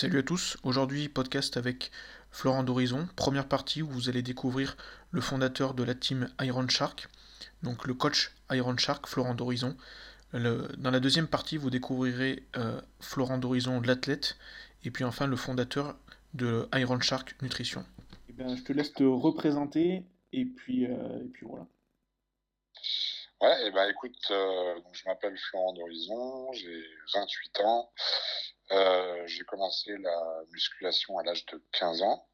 Salut à tous, aujourd'hui podcast avec Florent d'Horizon, première partie où vous allez découvrir le fondateur de la team Iron Shark, donc le coach Iron Shark, Florent d'Horizon. Dans la deuxième partie, vous découvrirez euh, Florent d'Horizon, l'athlète, et puis enfin le fondateur de Iron Shark Nutrition. Eh ben, je te laisse te représenter, et puis, euh, et puis voilà. Ouais, et eh ben écoute, euh, je m'appelle Florent d'Horizon, j'ai 28 ans. Euh, j'ai commencé la musculation à l'âge de 15 ans,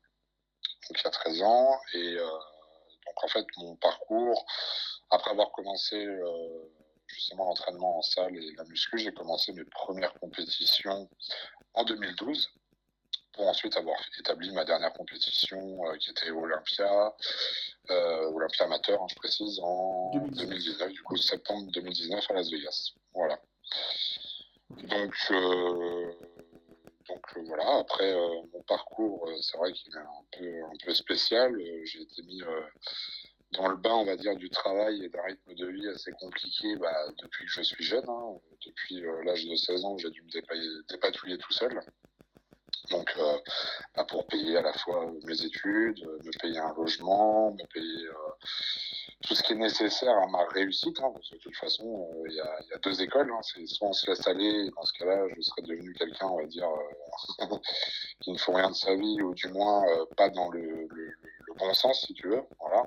donc il y a 13 ans. Et euh, donc en fait, mon parcours, après avoir commencé euh, justement l'entraînement en salle et la muscu, j'ai commencé mes premières compétitions en 2012 pour ensuite avoir établi ma dernière compétition qui était Olympia, Olympia amateur, hein, je précise, en 2019, du coup septembre 2019 à Las Vegas. Voilà. Donc, euh, euh, voilà, après euh, mon parcours, c'est vrai qu'il est un peu, un peu spécial. J'ai été mis dans le bain, on va dire, du travail et d'un rythme de vie assez compliqué bah, depuis que je suis jeune. Hein. Depuis l'âge de 16 ans, j'ai dû me dépatouiller tout seul. Donc, bah, pour payer à la fois mes études, me payer un logement, me payer tout ce qui est nécessaire à ma réussite. Hein, de toute façon, euh, il y, a, deux écoles. Hein, soit on se laisse aller, et dans ce cas-là, je serais devenu quelqu'un, on va dire, euh, qui ne faut rien de sa vie, ou du moins euh, pas dans le, bon sens, si tu veux. Voilà.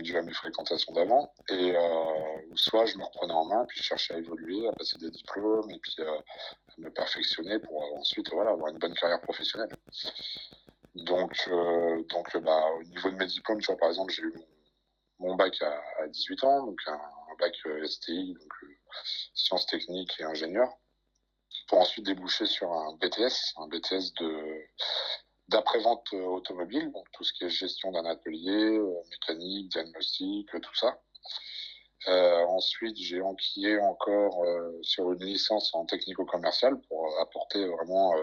Dû à mes fréquentations d'avant. Et soit je me reprenais en main, puis je cherchais à évoluer, à passer des diplômes, et puis à me perfectionner pour ensuite voilà, avoir une bonne carrière professionnelle. Donc, donc bah, au niveau de mes diplômes, tu vois, par exemple, j'ai eu mon bac à, 18 ans, donc un, bac euh, STI, donc euh, sciences techniques et ingénieur, pour ensuite déboucher sur un BTS, un BTS de d'après-vente euh, automobile, donc tout ce qui est gestion d'un atelier, mécanique, diagnostic, tout ça. ensuite, j'ai enquillé encore sur une licence en technico-commercial pour apporter vraiment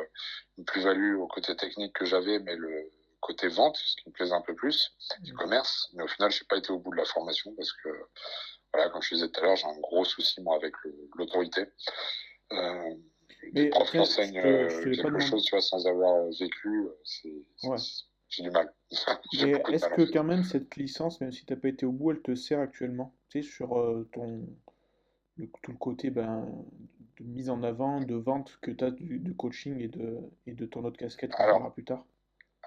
une plus-value au côté technique que j'avais, mais le, côté vente, ce qui me plaisait un peu plus, du mm. commerce. Mais au final, je n'ai pas été au bout de la formation parce que, voilà, comme je disais tout à l'heure, j'ai un gros souci, moi, avec l'autorité. Euh, les profs enseignent euh, quelque chose, tu vois, sans avoir vécu, j'ai du mal. est-ce que quand même cette licence, même si tu n'as pas été au bout, elle te sert actuellement? Tu sais, sur euh, ton tout le côté ben, de mise en avant, de vente que tu as du, de coaching et de, et de ton autre casquette qu'on verra plus tard?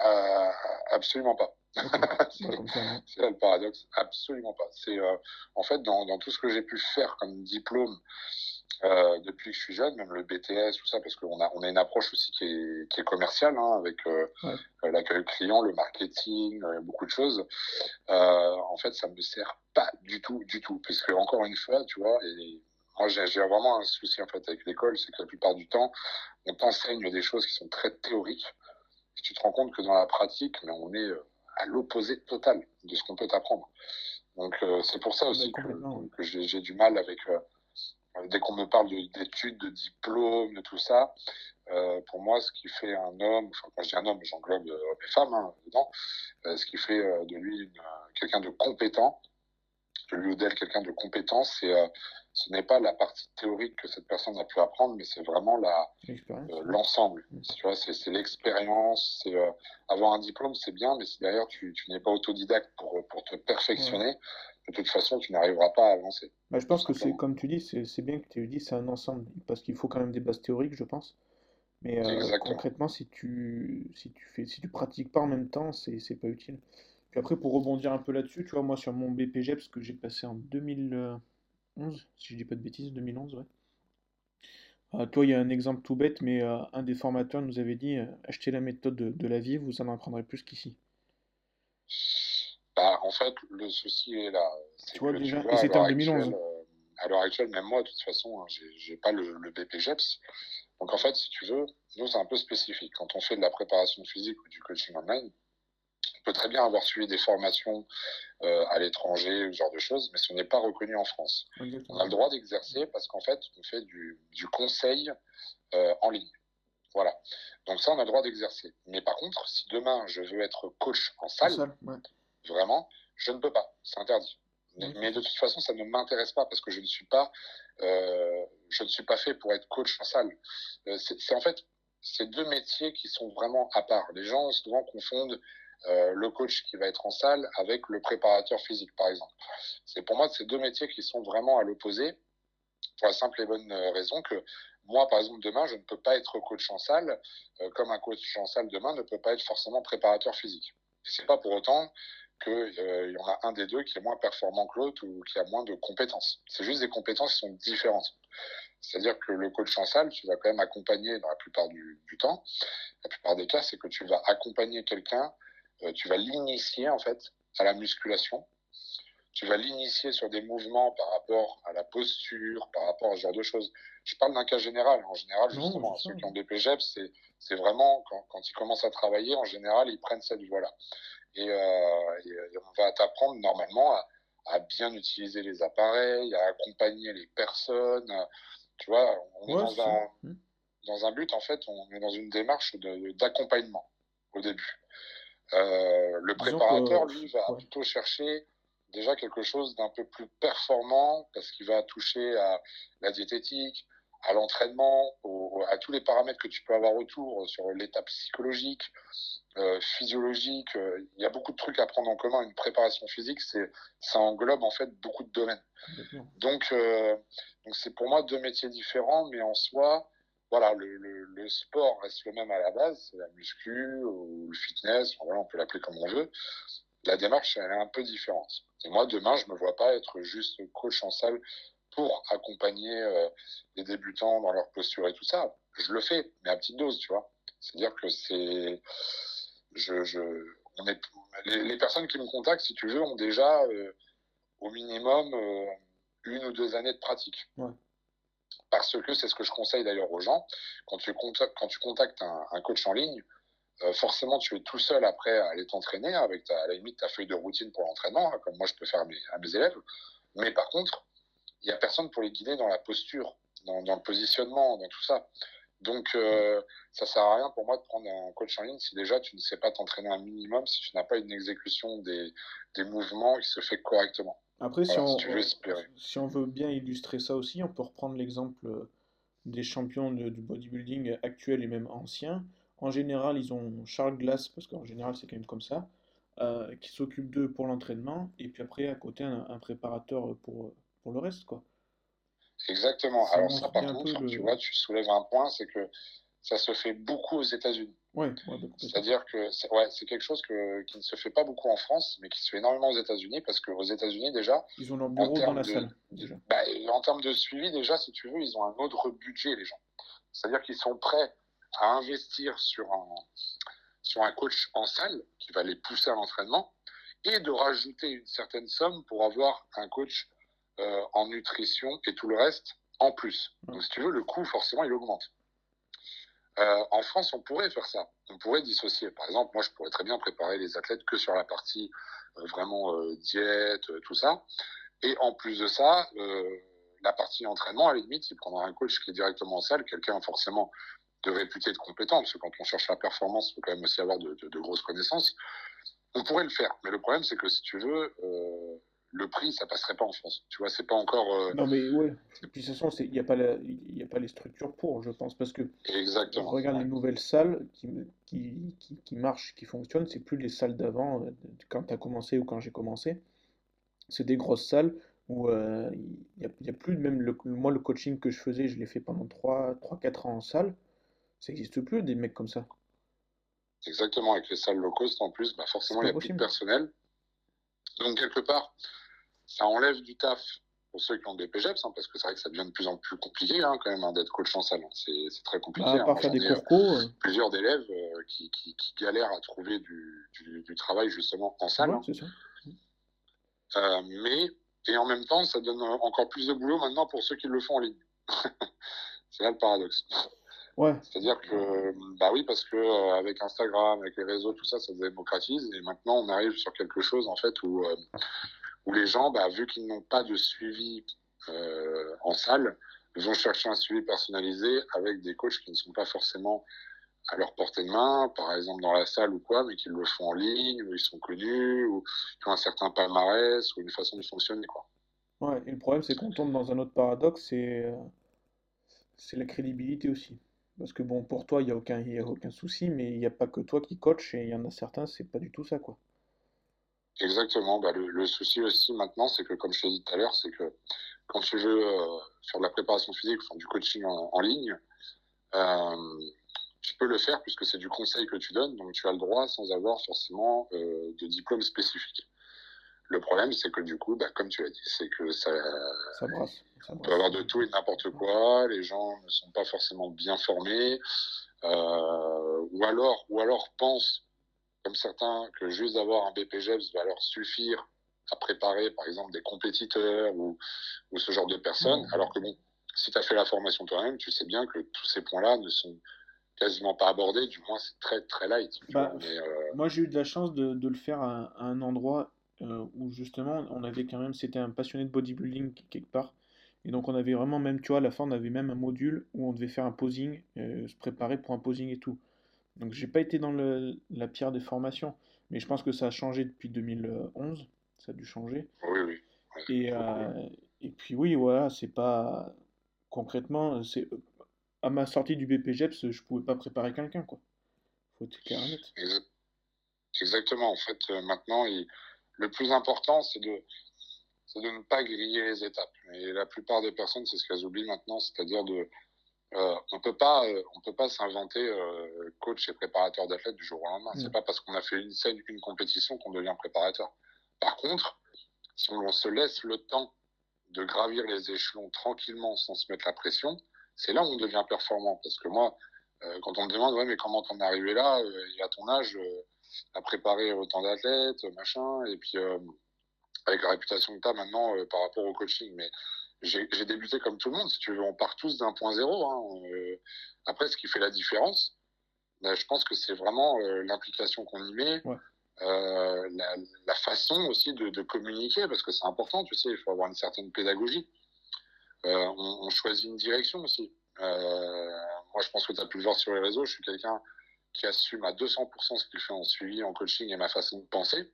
euh, absolument pas. c'est le paradoxe. Absolument pas. C'est euh, en fait dans, dans, tout ce que j'ai pu faire comme diplôme euh, depuis que je suis jeune, même le BTS, tout ça, parce qu'on a, on a une approche aussi qui est, qui est commerciale, hein, avec euh, euh l'accueil client, le marketing, euh, beaucoup de choses. en fait, ça me sert pas du tout, du tout, parce que encore une fois, tu vois, et moi j'ai vraiment un souci en fait avec l'école, c'est que la plupart du temps, on t'enseigne des choses qui sont très théoriques tu te rends compte que dans la pratique, mais on est à l'opposé total de ce qu'on peut apprendre. Donc c'est pour ça aussi que, j'ai du mal avec dès qu'on me parle d'études, de, diplômes, de tout ça. pour moi, ce qui fait un homme, enfin quand je dis un homme, j'englobe hommes et femmes hein, dedans, ce qui fait de lui quelqu'un de compétent, de lui ou d'elle quelqu'un de compétent, c'est ce n'est pas la partie théorique que cette personne a pu apprendre, mais c'est vraiment euh, l'ensemble. Tu vois, c'est l'expérience. Euh, avoir un diplôme, c'est bien, mais si derrière tu, tu n'es pas autodidacte pour, pour te perfectionner, de toute façon, tu n'arriveras pas à avancer. Bah, je pense que c'est comme tu dis, c'est bien que tu dis, c'est un ensemble, parce qu'il faut quand même des bases théoriques, je pense. Mais euh, concrètement, si tu si tu fais si tu pratiques pas en même temps, c'est pas utile. Puis après, pour rebondir un peu là-dessus, tu vois, moi sur mon BPG, parce que j'ai passé en 2000 si je dis pas de bêtises, 2011, ouais. Euh, toi, il y a un exemple tout bête, mais euh, un des formateurs nous avait dit achetez la méthode de, la vie, vous en apprendrez plus qu'ici. En fait, le souci est là. Tu vois, déjà, et c'était en 2011. à l'heure actuelle, même moi, de toute façon, hein, j'ai pas le, le BPGEPS. Donc, en fait, si tu veux, nous, c'est un peu spécifique. Quand on fait de la préparation physique ou du coaching online, on peut très bien avoir suivi des formations euh, à l'étranger, ce genre de choses, mais ce n'est pas reconnu en France. On a le droit d'exercer parce qu'en fait, on fait du, conseil euh, en ligne. Voilà. Donc ça, on a le droit d'exercer. Mais par contre, si demain je veux être coach en salle, vraiment, je ne peux pas. C'est interdit. Mais de toute façon, ça ne m'intéresse pas parce que je ne suis pas, euh, je ne suis pas fait pour être coach en salle. c'est en fait, c'est deux métiers qui sont vraiment à part. Les gens souvent confondent euh, le coach qui va être en salle avec le préparateur physique, par exemple. C'est pour moi ces deux métiers qui sont vraiment à l'opposé, pour la simple et bonne euh, raison que moi, par exemple, demain, je ne peux pas être coach en salle, euh, comme un coach en salle demain ne peut pas être forcément préparateur physique. C'est pas pour autant qu'il y en a un des deux qui est moins performant que l'autre ou qui a moins de compétences. C'est juste des compétences qui sont différentes. C'est-à-dire que le coach en salle, tu vas quand même accompagner dans la plupart du, du temps. La plupart des cas, c'est que tu vas accompagner quelqu'un euh, tu vas l'initier en fait à la musculation. Tu vas l'initier sur des mouvements par rapport à la posture, par rapport à ce genre de choses. Je parle d'un cas général. En général, justement, ceux qui ont des PGEP, c'est vraiment quand, quand, ils commencent à travailler, en général, ils prennent cette voie-là. Et, euh, et, on va t'apprendre normalement à, à, bien utiliser les appareils, à accompagner les personnes. Tu vois, on est dans, un, hmm. dans un but, en fait, on est dans une démarche d'accompagnement au début. Euh, le préparateur, lui, va plutôt chercher déjà quelque chose d'un peu plus performant parce qu'il va toucher à la diététique, à l'entraînement, à tous les paramètres que tu peux avoir autour sur l'état psychologique, euh, physiologique. Euh, il y a beaucoup de trucs à prendre en commun. Une préparation physique, c'est ça englobe en fait beaucoup de domaines. Donc, euh, donc c'est pour moi deux métiers différents, mais en soi, voilà, le, le, le, sport reste le même à la base, c'est la muscu ou le fitness, voilà, on peut l'appeler comme on veut. La démarche, elle est un peu différente. Et moi, demain, je me vois pas être juste coach en salle pour accompagner euh, les débutants dans leur posture et tout ça. Je le fais, mais à petite dose, tu vois. C'est-à-dire que c'est, je, je, on est, les, les, personnes qui me contactent, si tu veux, ont déjà euh, au minimum euh, une ou deux années de pratique. Ouais parce que c'est ce que je conseille d'ailleurs aux gens. Quand tu contactes, quand tu contactes un, un coach en ligne, euh, forcément, tu es tout seul après à aller t'entraîner avec ta, à la limite ta feuille de routine pour l'entraînement, hein, comme moi je peux faire à mes, à mes élèves. Mais par contre, il n'y a personne pour les guider dans la posture, dans, dans le positionnement, dans tout ça. Donc, euh, ça sert à rien pour moi de prendre un coach en ligne si déjà tu ne sais pas t'entraîner un minimum, si tu n'as pas une exécution des, des mouvements qui se fait correctement. Après, si, on, si on veut bien illustrer ça aussi, on peut reprendre l'exemple euh, des champions du bodybuilding actuels et même anciens. En général, ils ont Charles Glass, parce qu'en général, c'est quand même comme ça, euh, qui s'occupe d'eux pour l'entraînement, et puis après, à côté, un, préparateur pour, pour le reste, quoi. Exactement. Alors ça, par contre, tu vois, tu soulèves un point, c'est que ça se fait beaucoup aux États-Unis. Ouais, C'est-à-dire que c'est ouais, quelque chose que, qui ne se fait pas beaucoup en France, mais qui se fait énormément aux États-Unis, parce qu'aux États-Unis, déjà. Ils ont leur bureau dans la salle. Déjà. Bah, en termes de suivi, déjà, si tu veux, ils ont un autre budget, les gens. C'est-à-dire qu'ils sont prêts à investir sur un, sur un coach en salle qui va les pousser à l'entraînement et de rajouter une certaine somme pour avoir un coach euh, en nutrition et tout le reste en plus. Donc, si tu veux, le coût, forcément, il augmente. Euh, en France, on pourrait faire ça. On pourrait dissocier. Par exemple, moi, je pourrais très bien préparer les athlètes que sur la partie euh, vraiment euh, diète, tout ça. Et en plus de ça, la partie entraînement, à la limite, il prendra un coach qui est directement en salle, quelqu'un forcément de réputé, de compétent, parce que quand on cherche la performance, il faut quand même aussi avoir de, de, de grosses connaissances. On pourrait le faire. Mais le problème, c'est que si tu veux, le prix, ça passerait pas en France. Tu vois, c'est pas encore. Euh, non, mais ouais. Et puis, de toute façon, il n'y a, pas a pas les structures pour, je pense. Parce que. Exactement. regarde les nouvelles salles qui, qui, qui, qui marchent, qui fonctionnent. C'est plus les salles d'avant, euh, quand tu as commencé ou quand j'ai commencé. C'est des grosses salles où euh, il n'y a, a, plus. Même le, moi, le coaching que je faisais, je l'ai fait pendant 3-4 ans en salle. Ça n'existe plus, des mecs comme ça. Exactement. Avec les salles low cost, en plus, bah forcément, il y a plus de personnel. Donc, quelque part, ça enlève du taf pour ceux qui ont des PGEPS, hein, parce que c'est vrai que ça devient de plus en plus compliqué hein, quand même hein, d'être coach en salle. C'est très compliqué. Ah, à des euh, Plusieurs d'élèves euh, qui, qui, qui, galèrent à trouver du, du, du, travail justement en salle. Euh, mais, et en même temps, ça donne encore plus de boulot maintenant pour ceux qui le font en ligne. c'est là le paradoxe. Ouais. C'est-à-dire que, bah oui, parce que euh, avec Instagram, avec les réseaux, tout ça, ça se démocratise. Et maintenant, on arrive sur quelque chose, en fait, où, euh, où les gens, bah, vu qu'ils n'ont pas de suivi euh, en salle, vont chercher un suivi personnalisé avec des coachs qui ne sont pas forcément à leur portée de main, par exemple dans la salle ou quoi, mais qui le font en ligne, où ils sont connus, ou qui ont un certain palmarès, ou une façon de fonctionner, quoi. Ouais, et le problème, c'est qu'on tombe dans un autre paradoxe, c'est, c'est la crédibilité aussi. Parce que bon, pour toi, il n'y a aucun, a aucun souci, mais il n'y a pas que toi qui coach, et il y en a certains, c'est pas du tout ça, quoi. Exactement. Bah, le, souci aussi maintenant, c'est que, comme je t'ai dit tout à l'heure, c'est que quand tu veux euh, faire de la préparation physique, enfin, du coaching en, ligne, euh, tu peux le faire puisque c'est du conseil que tu donnes, donc tu as le droit sans avoir forcément euh, de diplôme spécifique. Le problème, c'est que du coup, bah, comme tu l'as dit, c'est que ça, ça, brasse, ça peut avoir de tout et n'importe quoi. Les gens ne sont pas forcément bien formés, euh, ou alors, ou alors pensent, comme certains, que juste d'avoir un BPGEPS va leur suffire à préparer, par exemple, des compétiteurs ou, ou ce genre de personnes. Alors que bon, si tu as fait la formation toi-même, tu sais bien que tous ces points-là ne sont quasiment pas abordés, du moins c'est très très light. Bah, euh, Moi j'ai eu de la chance de, de le faire à, un endroit où justement on avait quand même, c'était un passionné de bodybuilding quelque part. Et donc on avait vraiment même, tu vois, à la fin on avait même un module où on devait faire un posing, euh, se préparer pour un posing et tout. Donc j'ai pas été dans le, la pierre des formations, mais je pense que ça a changé depuis 2011, ça a dû changer. Oui, oui. Et, euh, et puis oui, voilà, c'est pas concrètement, c'est à ma sortie du BPGEPS, je pouvais pas préparer quelqu'un, quoi. Faut être clair Exactement. En fait, maintenant, il le plus important, c'est de, de ne pas griller les étapes. Et la plupart des personnes, c'est ce qu'elles oublient maintenant, c'est-à-dire de, euh, on peut pas, euh, on peut pas s'inventer euh, coach et préparateur d'athlètes du jour au lendemain. C'est pas parce qu'on a fait une scène, une compétition qu'on devient préparateur. Par contre, si on, se laisse le temps de gravir les échelons tranquillement sans se mettre la pression, c'est là où on devient performant. Parce que moi, quand on me demande, ouais, mais comment t'en es arrivé là, il à ton âge, à préparer autant d'athlètes, machin, et puis euh, avec la réputation que tu as maintenant euh, par rapport au coaching. Mais j'ai débuté comme tout le monde, si tu veux, on part tous d'un point zéro. Hein. Euh, après, ce qui fait la différence, ben, je pense que c'est vraiment l'implication qu'on y met, la, façon aussi de, communiquer, parce que c'est important, tu sais, il faut avoir une certaine pédagogie. On, on, choisit une direction aussi. moi, je pense que tu as pu le voir sur les réseaux, je suis quelqu'un qui assume à 200% ce qu'il fait en suivi, en coaching et ma façon de penser.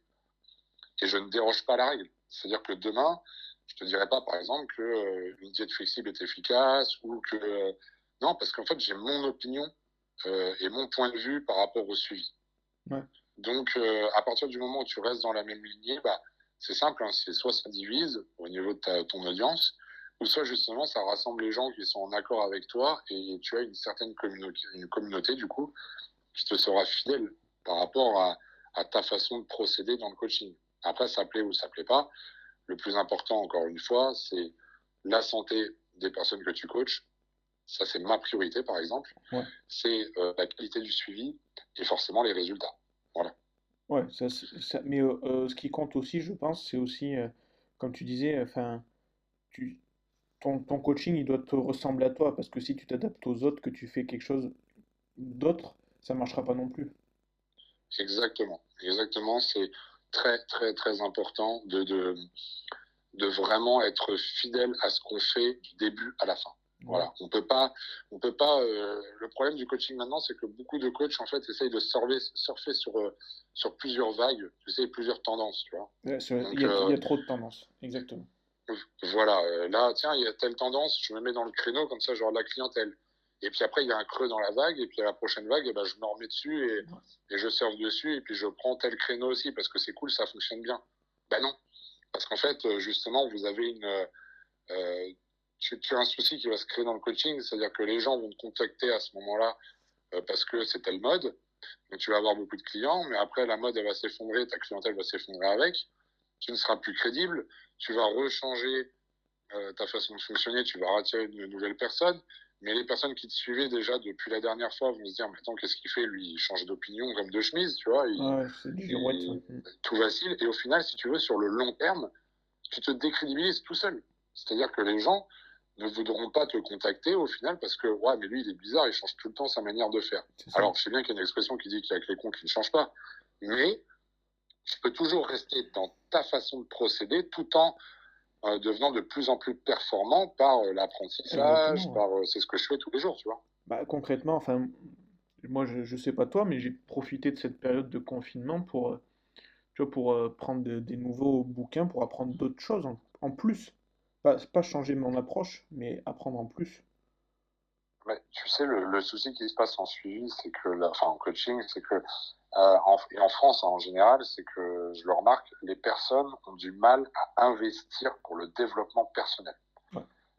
Et je ne déroge pas à la règle. C'est-à-dire que demain, je te dirais pas, par exemple, que euh, une diète flexible est efficace ou que euh, non, parce qu'en fait, j'ai mon opinion euh, et mon point de vue par rapport au suivi. Donc, à partir du moment où tu restes dans la même lignée, bah, c'est simple, hein, c'est soit ça divise au niveau de ton audience, ou soit justement ça rassemble les gens qui sont en accord avec toi et tu as une certaine communauté, une communauté du coup qui te sera fidèle par rapport à, ta façon de procéder dans le coaching. Après, ça plaît ou ça plaît pas. Le plus important, encore une fois, c'est la santé des personnes que tu coaches. Ça, c'est ma priorité, par exemple. C'est euh, la qualité du suivi et forcément les résultats. Voilà. Ouais, ça, mais euh, euh, ce qui compte aussi, je pense, c'est aussi, comme tu disais, enfin, tu, ton, ton, coaching, il doit te ressembler à toi, parce que si tu t'adaptes aux autres, que tu fais quelque chose d'autre, ça marchera pas non plus. Exactement, exactement. C'est très, très, très important de, de, de, vraiment être fidèle à ce qu'on fait du début à la fin. Voilà, on peut pas, on peut pas. Euh, le problème du coaching maintenant, c'est que beaucoup de coachs en fait essayent de surfer, surfer sur euh, sur plusieurs vagues, plusieurs tendances, tu vois. il, y a, euh, trop de tendances, exactement. Voilà, là, tiens, il y a telle tendance, je me mets dans le créneau comme ça, genre la clientèle. Et puis après, il y a un creux dans la vague, et puis à la prochaine vague, eh ben, je me remets dessus et, je surfe dessus, et puis je prends tel créneau aussi, parce que c'est cool, ça fonctionne bien. Ben non. Parce qu'en fait, euh, justement, vous avez une. Euh, tu, as un souci qui va se créer dans le coaching, c'est-à-dire que les gens vont te contacter à ce moment-là euh, parce que c'est telle mode. Donc tu vas avoir beaucoup de clients, mais après, la mode, elle va s'effondrer, ta clientèle va s'effondrer avec. Tu ne seras plus crédible. Tu vas rechanger ta façon de fonctionner, tu vas attirer de nouvelles personnes. Mais les personnes qui te suivaient déjà depuis la dernière fois vont se dire, mais attends, qu'est-ce qu'il fait? Lui, il change d'opinion comme de chemise, tu vois. ouais, c'est du Tout vacille. Et au final, si tu veux, sur le long terme, tu te décrédibilises tout seul. C'est-à-dire que les gens ne voudront pas te contacter au final parce que, ouais, mais lui, il est bizarre, il change tout le temps sa manière de faire. Alors, je sais bien qu'il y a une expression qui dit qu'il y a que les cons qui ne changent pas. Mais tu peux toujours rester dans ta façon de procéder tout en euh, devenant de plus en plus performant par euh, l'apprentissage, par euh, c'est ce que je fais tous les jours, tu vois. Bah, concrètement, enfin, moi je, je sais pas toi, mais j'ai profité de cette période de confinement pour, tu vois, pour prendre des nouveaux bouquins, pour apprendre d'autres choses en, plus. Pas, pas changer mon approche, mais apprendre en plus. Mais tu sais, le, souci qui se passe en suivi, c'est que, enfin en coaching, c'est que, euh, en, et en France en général, c'est que je le remarque, les personnes ont du mal à investir pour le développement personnel.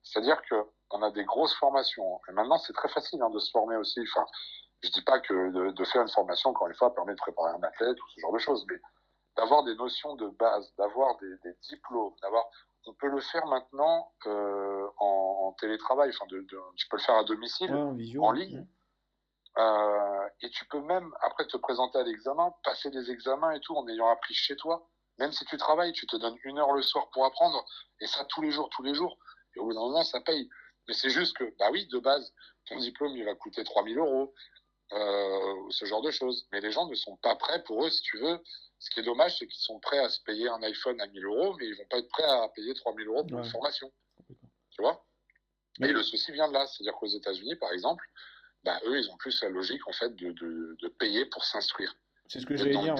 C'est-à-dire que on a des grosses formations. Et maintenant, c'est très facile hein, de se former aussi. Enfin, je dis pas que de, faire une formation, encore une fois, permet de préparer un athlète ou ce genre de choses, mais d'avoir des notions de base, d'avoir des, diplômes, d'avoir, on peut le faire maintenant euh, en, télétravail. Enfin, de, tu peux le faire à domicile, en, ligne. Euh, et tu peux même, après, te présenter à l'examen, passer des examens et tout en ayant appris chez toi. Même si tu travailles, tu te donnes une heure le soir pour apprendre, et ça tous les jours, tous les jours. Et au bout d'un moment, ça paye. Mais c'est juste que, bah oui, de base, ton diplôme, il va coûter 3000 euros, euh, ce genre de choses. Mais les gens ne sont pas prêts pour eux, si tu veux. Ce qui est dommage, c'est qu'ils sont prêts à se payer un iPhone à 1000 euros, mais ils vont pas être prêts à payer 3000 euros pour une formation. Tu vois? Mais le souci vient de là. C'est-à-dire qu'aux États-Unis, par exemple, bah, eux, ils ont plus la logique, en fait, de, de, de payer pour s'instruire. C'est ce que j'allais dire.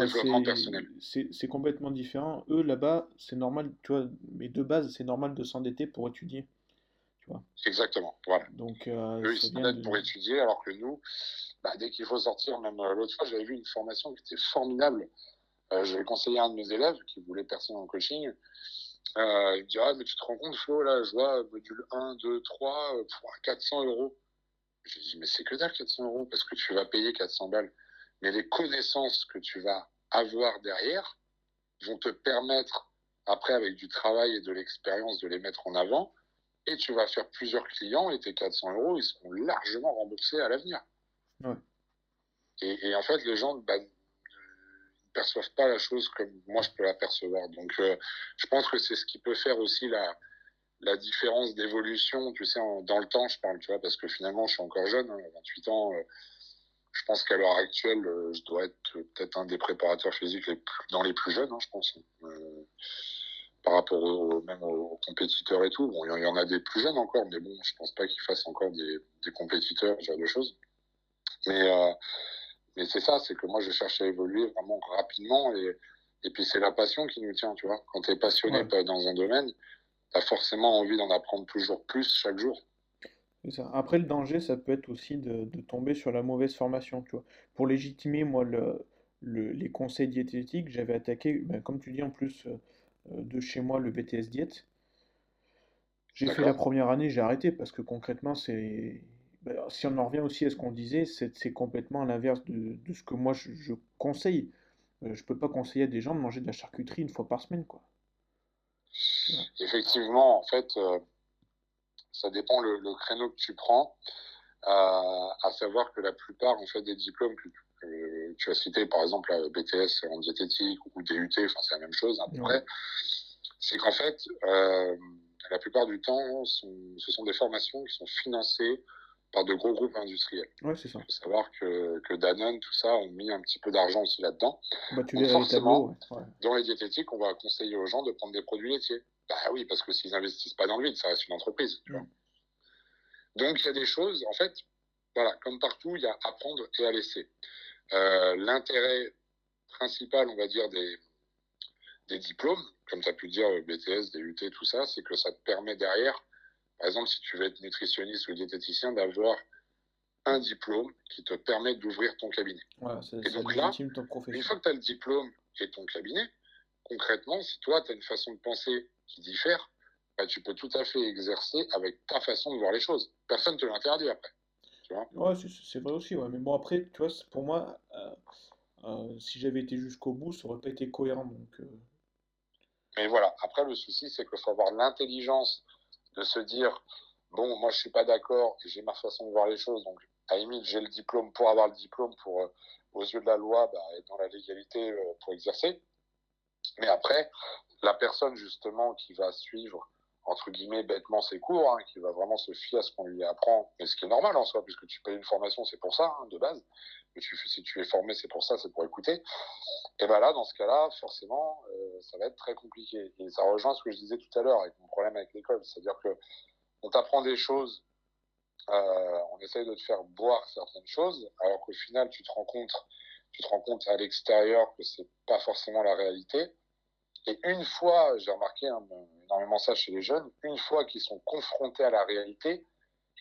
C'est complètement différent. Eux, là-bas, c'est normal, tu vois, mais de base, c'est normal de s'endetter pour étudier. Tu vois. Exactement, voilà. Donc, euh, Eux, ils s'endettent pour étudier, alors que nous, bah, dès qu'il faut sortir, même euh, l'autre fois, j'avais vu une formation qui était formidable. Euh, j'avais conseillé à un de mes élèves qui voulait personne en coaching. Euh, il me dit Ah, mais tu te rends compte, Flo, là, je vois module 1, 2, 3, pour 400 euros. J'ai dit Mais c'est que dalle, 400 euros, parce que tu vas payer 400 balles mais les connaissances que tu vas avoir derrière vont te permettre, après, avec du travail et de l'expérience, de les mettre en avant. Et tu vas faire plusieurs clients et tes 400 euros, ils seront largement remboursés à l'avenir. Et, en fait, les gens bah, ne perçoivent pas la chose comme moi je peux la percevoir. Donc, euh, je pense que c'est ce qui peut faire aussi la, la différence d'évolution, tu sais, dans le temps, je parle, tu vois, parce que finalement, je suis encore jeune, 28 hein, ans. Euh, je pense qu'à l'heure actuelle, euh, je dois être peut-être un des préparateurs physiques les dans les plus jeunes, hein, je pense. Par rapport au, même aux, compétiteurs et tout. Bon, il y, en a des plus jeunes encore, mais bon, je pense pas qu'ils fassent encore des, des, compétiteurs, ce genre de choses. Mais, euh, mais c'est ça, c'est que moi, je cherche à évoluer vraiment rapidement et, et puis c'est la passion qui nous tient, tu vois. Quand tu es passionné dans un domaine, tu as forcément envie d'en apprendre toujours plus chaque jour. Après, le danger, ça peut être aussi de, tomber sur la mauvaise formation, tu vois. Pour légitimer, moi, le, les conseils diététiques, j'avais attaqué, ben, comme tu dis, en plus euh, de chez moi, le BTS Diète. J'ai fait la première année, j'ai arrêté parce que concrètement, c'est. Ben, si on en revient aussi à ce qu'on disait, c'est complètement à l'inverse de, ce que moi je, conseille. Euh, je peux pas conseiller à des gens de manger de la charcuterie une fois par semaine, quoi. Effectivement, en fait, euh, ça dépend le, créneau que tu prends. Euh, à savoir que la plupart en fait des diplômes que, tu as cités, par exemple BTS en diététique ou DUT, enfin c'est la même chose à peu près, c'est qu'en fait euh, la plupart du temps ce sont des formations qui sont financées par de gros groupes industriels. Ouais, c'est ça. Il faut savoir que, que, Danone, tout ça, ont mis un petit peu d'argent aussi là-dedans. Bah, tu Donc forcément, dans les diététiques, on va conseiller aux gens de prendre des produits laitiers. Bah oui, parce que s'ils n'investissent pas dans le vide, ça reste une entreprise. Tu vois. Donc il y a des choses, en fait, voilà, comme partout, il y a à prendre et à laisser. Euh, l'intérêt principal, on va dire, des, des diplômes, comme tu as pu le dire, BTS, DUT, tout ça, c'est que ça te permet derrière, par exemple, si tu veux être nutritionniste ou diététicien, d'avoir un diplôme qui te permet d'ouvrir ton cabinet. et donc là, une fois que tu as le diplôme et ton cabinet, concrètement, si toi, tu as une façon de penser qui diffère, bah, tu peux tout à fait exercer avec ta façon de voir les choses. Personne ne te l'interdit après. Tu vois ouais, c'est vrai aussi. Ouais. Mais bon, après, tu vois, pour moi, euh, euh, si j'avais été jusqu'au bout, ça aurait pas été cohérent. Donc, euh. Mais voilà, après, le souci, c'est qu'il faut avoir l'intelligence de se dire bon, moi, je suis pas d'accord et j'ai ma façon de voir les choses. Donc, à limite, j'ai le diplôme pour avoir le diplôme, pour, aux yeux de la loi, bah, être dans la légalité pour exercer. Mais après, la personne justement qui va suivre entre guillemets bêtement ses cours, hein, qui va vraiment se fier à ce qu'on lui apprend, mais ce qui est normal en soi, puisque tu payes une formation, c'est pour ça, hein, de base. Mais tu, si tu es formé, c'est pour ça, c'est pour écouter. Et ben là, dans ce cas-là, forcément, euh, ça va être très compliqué. Et ça rejoint ce que je disais tout à l'heure avec mon problème avec l'école, c'est-à-dire que on t'apprend des choses, euh, on essaye de te faire boire certaines choses, alors qu'au final, tu te rends compte, tu te rends compte à l'extérieur que c'est pas forcément la réalité. Et une fois, j'ai remarqué hein, énormément ça chez les jeunes, une fois qu'ils sont confrontés à la réalité,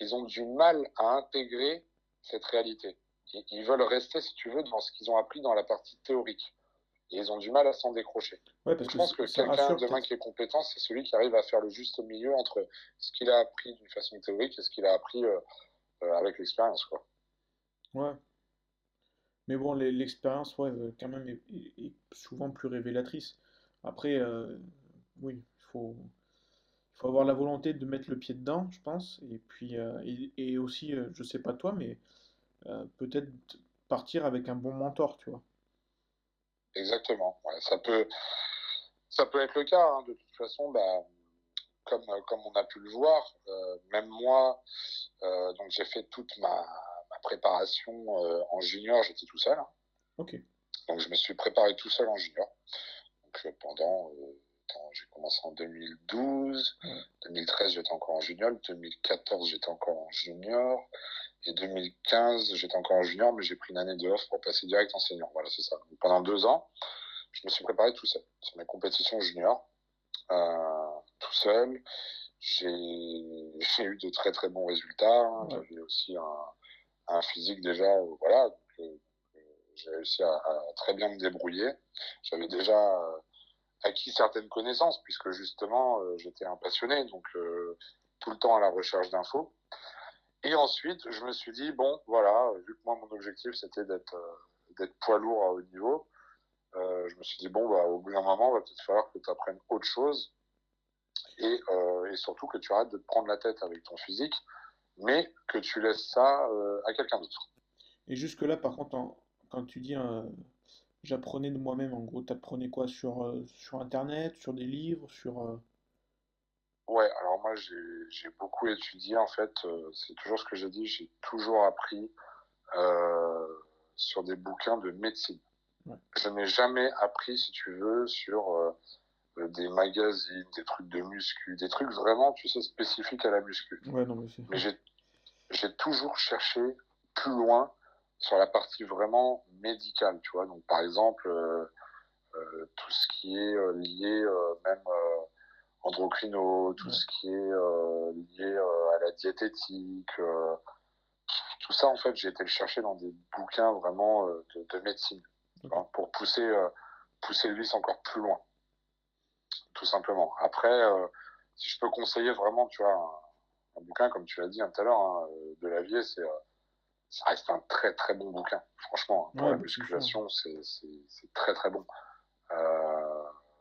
ils ont du mal à intégrer cette réalité. Ils veulent rester, si tu veux, dans ce qu'ils ont appris dans la partie théorique. Et ils ont du mal à s'en décrocher. je pense que quelqu'un demain qui est compétent, c'est celui qui arrive à faire le juste milieu entre ce qu'il a appris d'une façon théorique et ce qu'il a appris euh, euh, avec l'expérience. Quoi. Ouais. Mais bon, l'expérience, ouais, euh, quand même, est, souvent plus révélatrice. Après, oui, il faut, faut avoir la volonté de mettre le pied dedans, je pense. Et puis, et, et, aussi, je sais pas toi, mais peut-être partir avec un bon mentor, tu vois. Exactement. ça peut, ça peut être le cas. Hein. De toute façon, bah, comme, comme on a pu le voir, euh, même moi, euh, donc j'ai fait toute ma, ma préparation euh, en junior, j'étais tout seul. Hein. Ok. Donc je me suis préparé tout seul en junior. Donc pendant, j'ai commencé en 2012, 2013 j'étais encore en junior, 2014 j'étais encore en junior, et 2015, j'étais encore en junior, mais j'ai pris une année de off pour passer direct en senior. Voilà, c'est ça. pendant deux ans, je me suis préparé tout seul sur mes compétitions junior, euh, tout seul. J'ai eu de très très bons résultats. J'avais aussi un, un, physique déjà, euh, voilà. Euh, j'ai réussi à, très bien me débrouiller. J'avais déjà acquis certaines connaissances puisque justement j'étais un passionné, donc tout le temps à la recherche d'infos. Et ensuite, je me suis dit, bon, voilà, vu que moi, mon objectif, c'était d'être euh, d'être poids lourd à haut niveau, euh, je me suis dit, bon, bah, au bout d'un moment, il va peut-être falloir que tu apprennes autre chose et, euh, et, surtout que tu arrêtes de te prendre la tête avec ton physique, mais que tu laisses ça à quelqu'un d'autre. Et jusque-là, par contre, quand tu dis j'apprenais de moi-même, en gros, tu apprenais quoi sur, sur Internet, sur des livres, sur... Ouais, alors moi j'ai beaucoup étudié en fait, euh, c'est toujours ce que j'ai dit, j'ai toujours appris euh, sur des bouquins de médecine. Je n'ai jamais appris, si tu veux, sur euh, des magazines, des trucs de muscu, des trucs vraiment, tu sais, spécifiques à la muscu. Ouais, non, mais, mais j'ai toujours cherché plus loin sur la partie vraiment médicale, tu vois. Donc par exemple, tout ce qui est lié même endocrino, tout ce qui est euh, lié euh, à la diététique. Euh, tout ça, en fait, j'ai été le chercher dans des bouquins vraiment de, médecine pour pousser, pousser le vice encore plus loin. Tout simplement. Après, si je peux conseiller vraiment, tu vois, un, bouquin, comme tu l'as dit tout à l'heure, hein, de Lavier, c'est ça reste un très très bon bouquin. Franchement, hein, pour la musculation, c'est très très bon.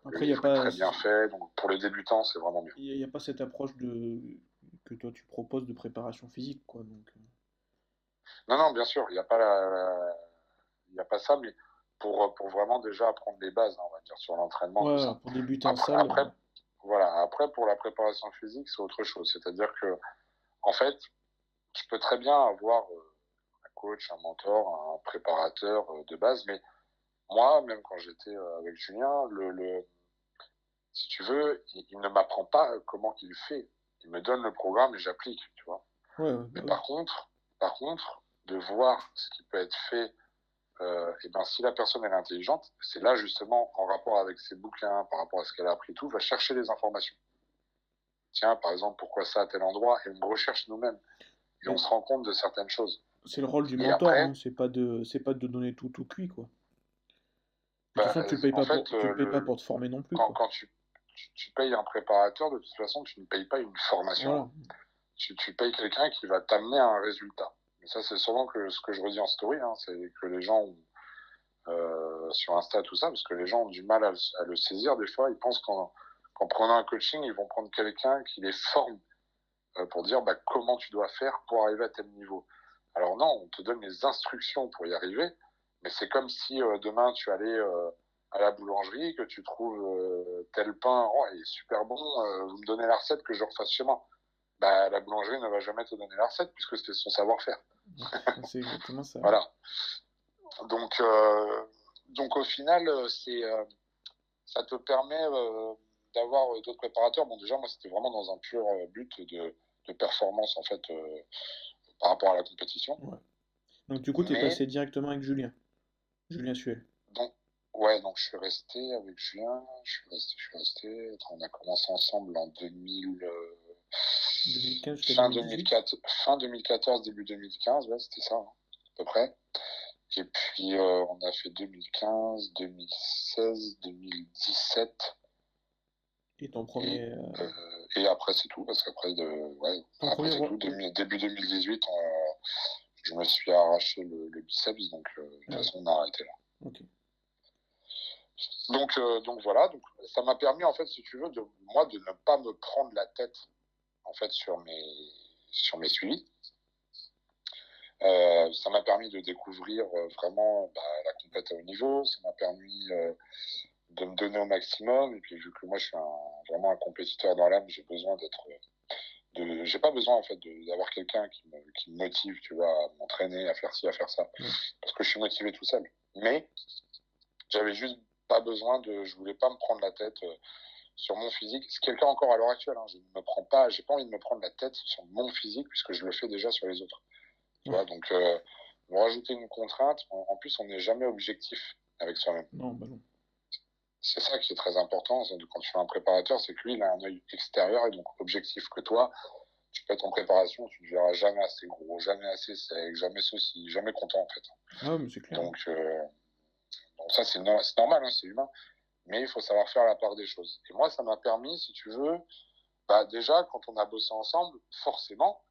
Après, il n'y a pas. Très bien fait, donc pour les débutants, c'est vraiment mieux. Il n'y a, pas cette approche de que toi tu proposes de préparation physique, quoi. Donc... Euh. Non, non, bien sûr, il n'y a pas la... il a pas ça, mais pour, pour vraiment déjà apprendre les bases, hein, on va dire, sur l'entraînement. Ouais, pour débuter en salle. Après, voilà, après, pour la préparation physique, c'est autre chose. C'est-à-dire que, en fait, je peux très bien avoir euh, coach, un mentor, un préparateur euh, de base, mais moi, même quand j'étais avec Julien, le, le, si tu veux, il, ne m'apprend pas comment il fait. Il me donne le programme et j'applique, tu vois. Mais par contre, par contre, de voir ce qui peut être fait, euh, et ben si la personne est intelligente, c'est là justement en rapport avec ses bouquins, par rapport à ce qu'elle a appris tout, va chercher des informations. Tiens, par exemple, pourquoi ça à tel endroit Et on recherche nous-mêmes. Et on se rend compte de certaines choses. C'est le rôle du mentor, hein. c'est pas de, c'est pas de donner tout tout cuit, quoi. De toute bah, façon, tu payes pas, pour, tu payes euh, pas pour te former non plus. quand tu tu, payes un préparateur, de toute façon, tu ne payes pas une formation. Tu, tu, payes quelqu'un qui va t'amener à un résultat. Et ça, c'est souvent que, ce que je redis en story, hein, c'est que les gens, euh, sur Insta, tout ça, parce que les gens ont du mal à, le saisir. Des fois, ils pensent qu'en prenant un coaching, ils vont prendre quelqu'un qui les forme euh, pour dire bah, comment tu dois faire pour arriver à tel niveau. Alors non, on te donne les instructions pour y arriver, mais c'est comme si euh, demain tu allais à la boulangerie, que tu trouves euh, tel pain, oh, il est super bon, euh, vous me donnez la recette que je refasse chez moi. Bah, la boulangerie ne va jamais te donner la recette puisque c'est son savoir-faire. c'est exactement ça. voilà. Donc, euh, donc au final, c'est, ça te permet d'avoir d'autres préparateurs. Bon, déjà, moi, c'était vraiment dans un pur but de, de performance, en fait, par rapport à la compétition. Donc, du coup, tu es passé directement avec Julien. Julien Suel. Ouais, donc je suis resté avec Julien, je suis resté, je suis resté, on a commencé ensemble en 2000, fin, 2004, fin 2014, début 2015, ouais, c'était ça, hein, à peu près. Et puis, euh, on a fait 2015, 2016, 2017. Et ton premier. Et, euh, et après, c'est tout, parce qu'après, de, ouais, après, c'est tout. début 2018, je me suis arraché le, biceps, donc euh, de toute façon, on a arrêté là. Donc, donc voilà, donc, ça m'a permis, en fait, si tu veux, de, moi, de ne pas me prendre la tête, en fait, sur mes, sur mes suivis. Euh, ça m'a permis de découvrir euh, vraiment bah, la compète à haut niveau. Ça m'a permis euh, de me donner au maximum. Et puis, vu que moi, je suis vraiment un compétiteur dans l'âme, j'ai besoin d'être. De, j'ai pas besoin en fait d'avoir quelqu'un qui me, qui me motive, tu vois, à m'entraîner, à faire ci, à faire ça, parce que je suis motivé tout seul. Mais j'avais juste pas besoin de, je voulais pas me prendre la tête sur mon physique. C'est quelqu'un encore à l'heure actuelle. Hein, je ne me prends pas, j'ai pas envie de me prendre la tête sur mon physique puisque je le fais déjà sur les autres donc, euh, rajouter une contrainte, en, plus, on n'est jamais objectif avec soi-même. Non, bah non. C'est ça qui est très important quand tu fais un préparateur, c'est que lui, il a un œil extérieur et donc objectif que toi. Tu peux être en préparation, tu ne verras jamais assez gros, jamais assez sec, jamais ceci, jamais content en fait. Ah, mais clair. Donc, euh, donc ça, c'est normal, hein, c'est humain. Mais il faut savoir faire la part des choses. Et moi, ça m'a permis, si tu veux, bah déjà, quand on a bossé ensemble, forcément,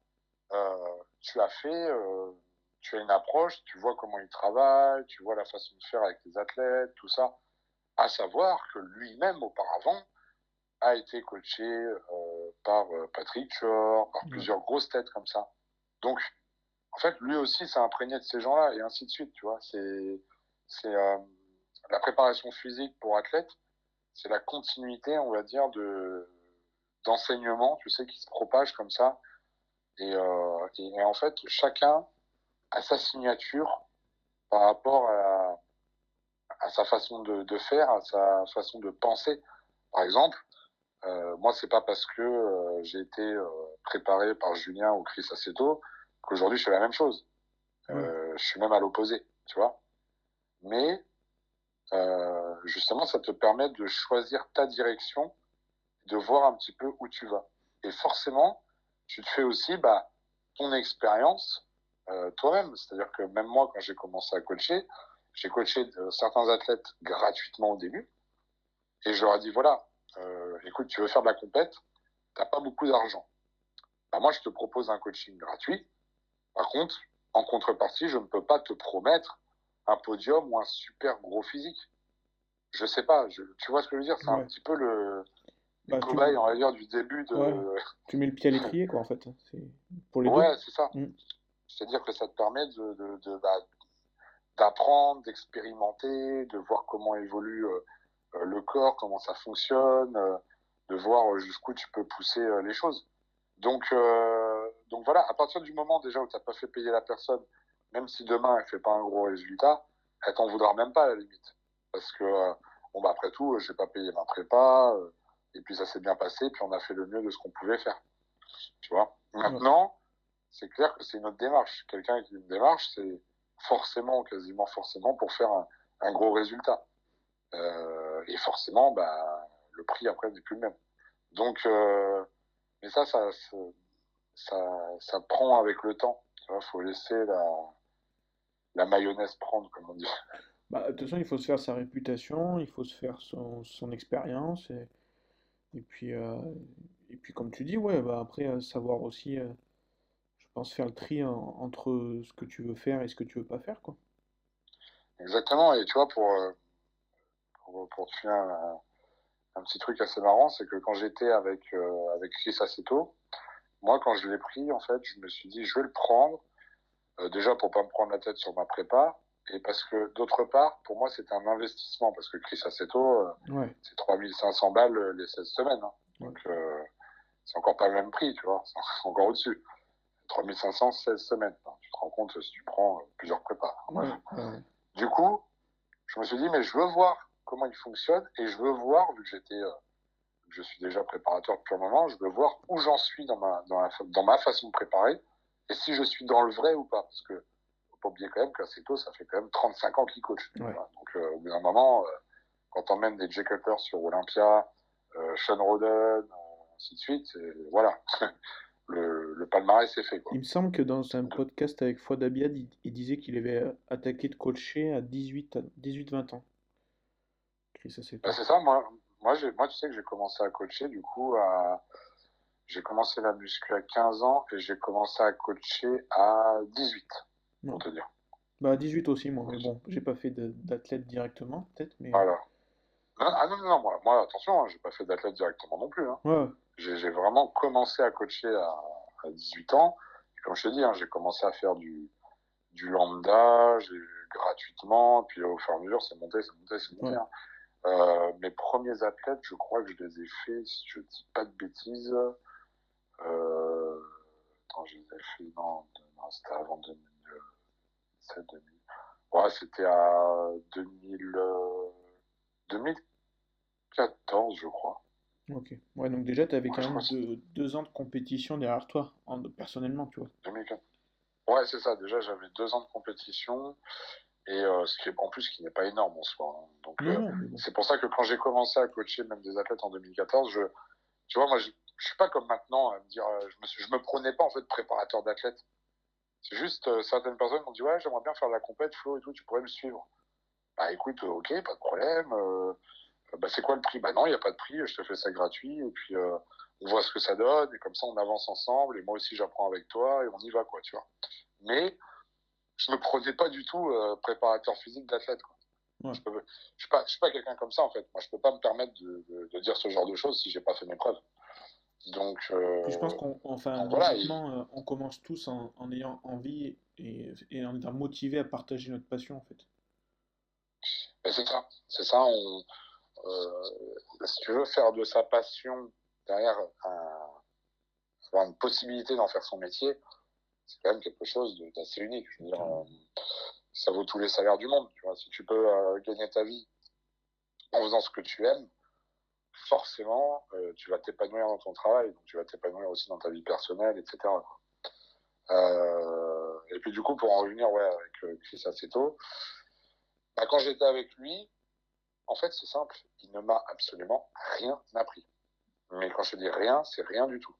euh, tu as fait, euh, tu as une approche, tu vois comment il travaille, tu vois la façon de faire avec les athlètes, tout ça. À savoir que lui-même, auparavant, a été coaché euh, par Patrick Chor, par plusieurs grosses têtes comme ça. Donc, en fait, lui aussi s'est imprégné de ces gens-là et ainsi de suite, tu vois. C'est, c'est la préparation physique pour athlètes, c'est la continuité, on va dire, de d'enseignement, tu sais, qui se propage comme ça euh, et, en fait, chacun a sa signature par rapport à, à sa façon de, de, faire, à sa façon de penser. Par exemple, euh, moi, c'est pas parce que euh, j'ai été euh, préparé par Julien ou Chris Aceto qu'aujourd'hui je fais la même chose. Euh, je suis même à l'opposé, tu vois. Mais justement, ça te permet de choisir ta direction, de voir un petit peu où tu vas. Et forcément, tu te fais aussi bah, ton expérience toi-même. C'est-à-dire que même moi, quand j'ai commencé à coacher, j'ai coaché certains athlètes gratuitement au début. Et je leur ai dit, voilà, euh, écoute, tu veux faire de la compète, t'as pas beaucoup d'argent. Bah, moi, je te propose un coaching gratuit. Par contre, en contrepartie, je ne peux pas te promettre un podium ou un super gros physique. Je sais pas, je, tu vois ce que je veux dire? C'est un petit peu le, bah, cobaye, on va dire, du début de. Tu mets le pied à l'étrier, quoi, en fait. Pour les ouais, c'est ça. Mm. C'est-à-dire que ça te permet de, de, de bah, d'apprendre, d'expérimenter, de voir comment évolue euh, euh, le corps, comment ça fonctionne, euh, de voir jusqu'où tu peux pousser les choses. Donc, donc voilà, à partir du moment déjà où tu n'as pas fait payer la personne, même si demain elle fait pas un gros résultat, elle t'en voudra même pas à la limite. Parce que, bon, bah, après tout, j'ai pas payé ma prépa, et puis ça s'est bien passé, puis on a fait le mieux de ce qu'on pouvait faire. Tu vois? Maintenant, c'est clair que c'est une autre démarche. Quelqu'un qui a une démarche, c'est forcément, quasiment forcément, pour faire un, gros résultat. Euh, et forcément, bah, le prix après n'est plus le même. Donc, euh, mais ça, ça, ça, ça, prend avec le temps. Il faut laisser la, mayonnaise prendre, comme on dit. Bah, de toute façon, il faut se faire sa réputation, il faut se faire son, son expérience. Et et puis, euh, et puis comme tu dis, ouais, bah après, savoir aussi, pense, faire le tri entre ce que tu veux faire et ce que tu veux pas faire, quoi. Exactement, et tu vois, pour, pour, pour te faire un, petit truc assez marrant, c'est que quand j'étais avec, avec Chris Aceto, moi, quand je l'ai pris, en fait, je me suis dit, je vais le prendre, déjà pour pas me prendre la tête sur ma prépa, et parce que d'autre part, pour moi, c'est un investissement parce que Chris Aceto, euh, c'est 3500 balles euh, les 16 semaines. Hein. Donc, euh, c'est encore pas le même prix, tu vois, c'est encore au-dessus. 3500, 16 semaines. Tu te rends compte si tu prends plusieurs prépas. Du coup, je me suis dit, mais je veux voir comment il fonctionne et je veux voir, vu que j'étais, je suis déjà préparateur depuis un moment, je veux voir où j'en suis dans ma, dans, dans ma façon de préparer et si je suis dans le vrai ou pas. Parce que pas oublier quand même qu'Aceto, ça fait quand même 35 ans qu'il coach. Donc, euh, au bout d'un moment, euh, quand on mène des Cutler sur Olympia, euh, Sean Roden, ainsi de suite, voilà. le, palmarès est fait. Il me semble que dans un podcast avec Fouad Abiad, il, disait qu'il avait attaqué de coacher à 18-20 ans. Bah, c'est ça, moi, moi, moi, tu sais que j'ai commencé à coacher, du coup, à... j'ai commencé la muscu à 15 ans et j'ai commencé à coacher à 18, pour te dire. Bah, à 18 aussi, moi, mais bon, j'ai pas fait d'athlète directement, peut-être, mais... Voilà. ah non, non, moi, moi attention, hein, j'ai pas fait d'athlète directement non plus. Hein. Ouais. J'ai vraiment commencé à coacher à, 18 ans. Et comme je te dis, hein, j'ai commencé à faire du, du lambda gratuitement. Puis au fur et à mesure, c'est monté, c'est monté, c'est monté. Hein. Euh, mes premiers athlètes, je crois que je les ai faits, si je dis pas de bêtises. Euh, attends, je les ai faits, non, non c'était avant 2007, 2000. Ouais, c'était à 2000, 2014, je crois. Ok. Ouais, donc déjà, tu avais quand même deux, ans de compétition derrière toi, personnellement, tu vois. Ouais, c'est ça. Déjà, j'avais deux ans de compétition. Et euh, ce qui est, en plus, qui n'est pas énorme en soi. Hein. Donc, euh, c'est pour ça que quand j'ai commencé à coacher même des athlètes en 2014, je, tu vois, moi, je, je suis pas comme maintenant à me dire, euh, je me, je me prenais pas en fait de préparateur d'athlète. C'est juste, certaines personnes m'ont dit, ouais, j'aimerais bien faire de la compète, Flo et tout, tu pourrais me suivre. Bah écoute, ok, pas de problème. Bah c'est quoi le prix? Bah non, il n'y a pas de prix, je te fais ça gratuit, et puis on voit ce que ça donne, et comme ça on avance ensemble, et moi aussi j'apprends avec toi, et on y va, quoi, tu vois. Mais je me prenais pas du tout euh, préparateur physique d'athlète. Je ne suis pas, pas quelqu'un comme ça en fait. Moi, je peux pas me permettre de, de, dire ce genre de choses si j'ai pas fait mes preuves. Donc, euh, je pense qu'on, enfin, euh, on commence tous en, en ayant envie et, et, en étant motivé à partager notre passion en fait. c'est ça, c'est ça. On, si tu veux faire de sa passion derrière avoir une possibilité d'en faire son métier, c'est quand même quelque chose d'assez unique. Je veux dire, euh, ça vaut tous les salaires du monde. Tu vois. Si tu peux euh, gagner ta vie en faisant ce que tu aimes, forcément, euh, tu vas t'épanouir dans ton travail, donc tu vas t'épanouir aussi dans ta vie personnelle, etc. et puis du coup, pour en revenir ouais, avec Chris Aceto, bah, quand j'étais avec lui, en fait, c'est simple, il ne m'a absolument rien appris. Mais quand je dis rien, c'est rien du tout.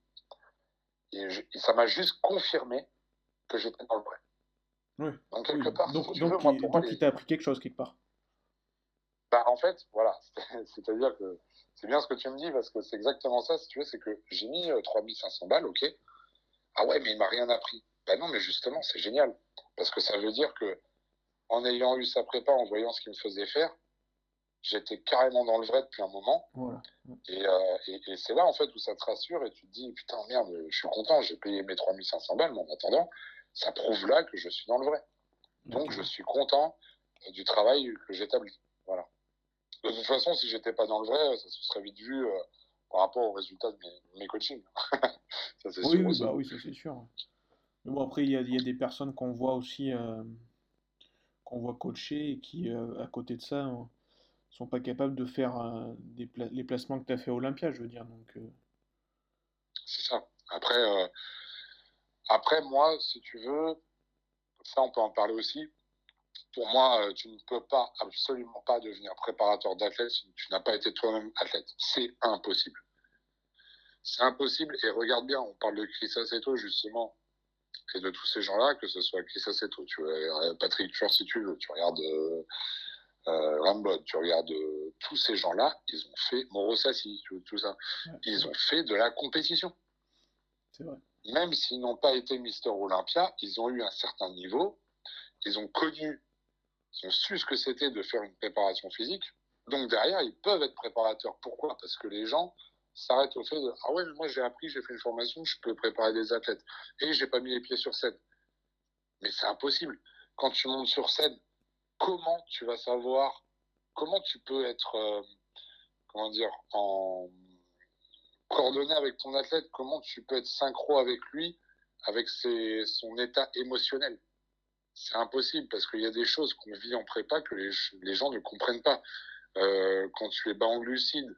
Et, ça m'a juste confirmé que j'étais dans le vrai. Oui. Donc, quelque part, donc, donc, il, t'a appris quelque chose quelque part. Bah, en fait, voilà. C'est-à-dire que c'est bien ce que tu me dis parce que c'est exactement ça, si tu veux, c'est que j'ai mis 3500 euh, balles, ok. Ah ouais, mais il m'a rien appris. Bah non, mais justement, c'est génial. Parce que ça veut dire que, en ayant eu sa prépa, en voyant ce qu'il me faisait faire, j'étais carrément dans le vrai depuis un moment. Euh, et, et, c'est là, en fait, où ça te rassure et tu te dis, putain, merde, je suis content, j'ai payé mes 3500 balles, mais en attendant, ça prouve là que je suis dans le vrai. Donc, je suis content euh, du travail que j'établis. Voilà. De toute façon, si j'étais pas dans le vrai, ça se serait vite vu euh, par rapport aux résultats de mes, coachings. ça, c'est oui, sûr. Bah, oui, ça, c'est sûr. Mais bon, après, il y y a, des personnes qu'on voit aussi, qu'on voit coacher et qui, à côté de ça, sont pas capables de faire euh, des les placements que tu as fait à Olympia, je veux dire. Euh. C'est ça. Après, euh, après, moi, si tu veux, ça, on peut en parler aussi. Pour moi, tu ne peux pas, absolument pas devenir préparateur d'athlète si tu n'as pas été toi-même athlète. C'est impossible. C'est impossible. Et regarde bien, on parle de Chris Aceto, justement, et de tous ces gens-là, que ce soit Chris Aceto, tu vois, Patrick Tuer, si tu veux, tu regardes euh, tu regardes euh, tous ces gens-là, ils ont fait Morosassi, tout ça. Ils ont fait de la compétition. Vrai. Même s'ils n'ont pas été Mister Olympia, ils ont eu un certain niveau. Ils ont connu, ils ont su ce que c'était de faire une préparation physique. Donc derrière, ils peuvent être préparateurs. Pourquoi? Parce que les gens s'arrêtent au fait de ah ouais, mais moi j'ai appris, j'ai fait une formation, je peux préparer des athlètes et j'ai pas mis les pieds sur scène. Mais c'est impossible. Quand tu montes sur scène, comment tu vas savoir, comment tu peux être, euh, comment dire, en coordonné avec ton athlète, comment tu peux être synchro avec lui, avec ses, son état émotionnel. C'est impossible parce qu'il y a des choses qu'on vit en prépa que les, gens ne comprennent pas. Euh, quand tu es bas en glucides,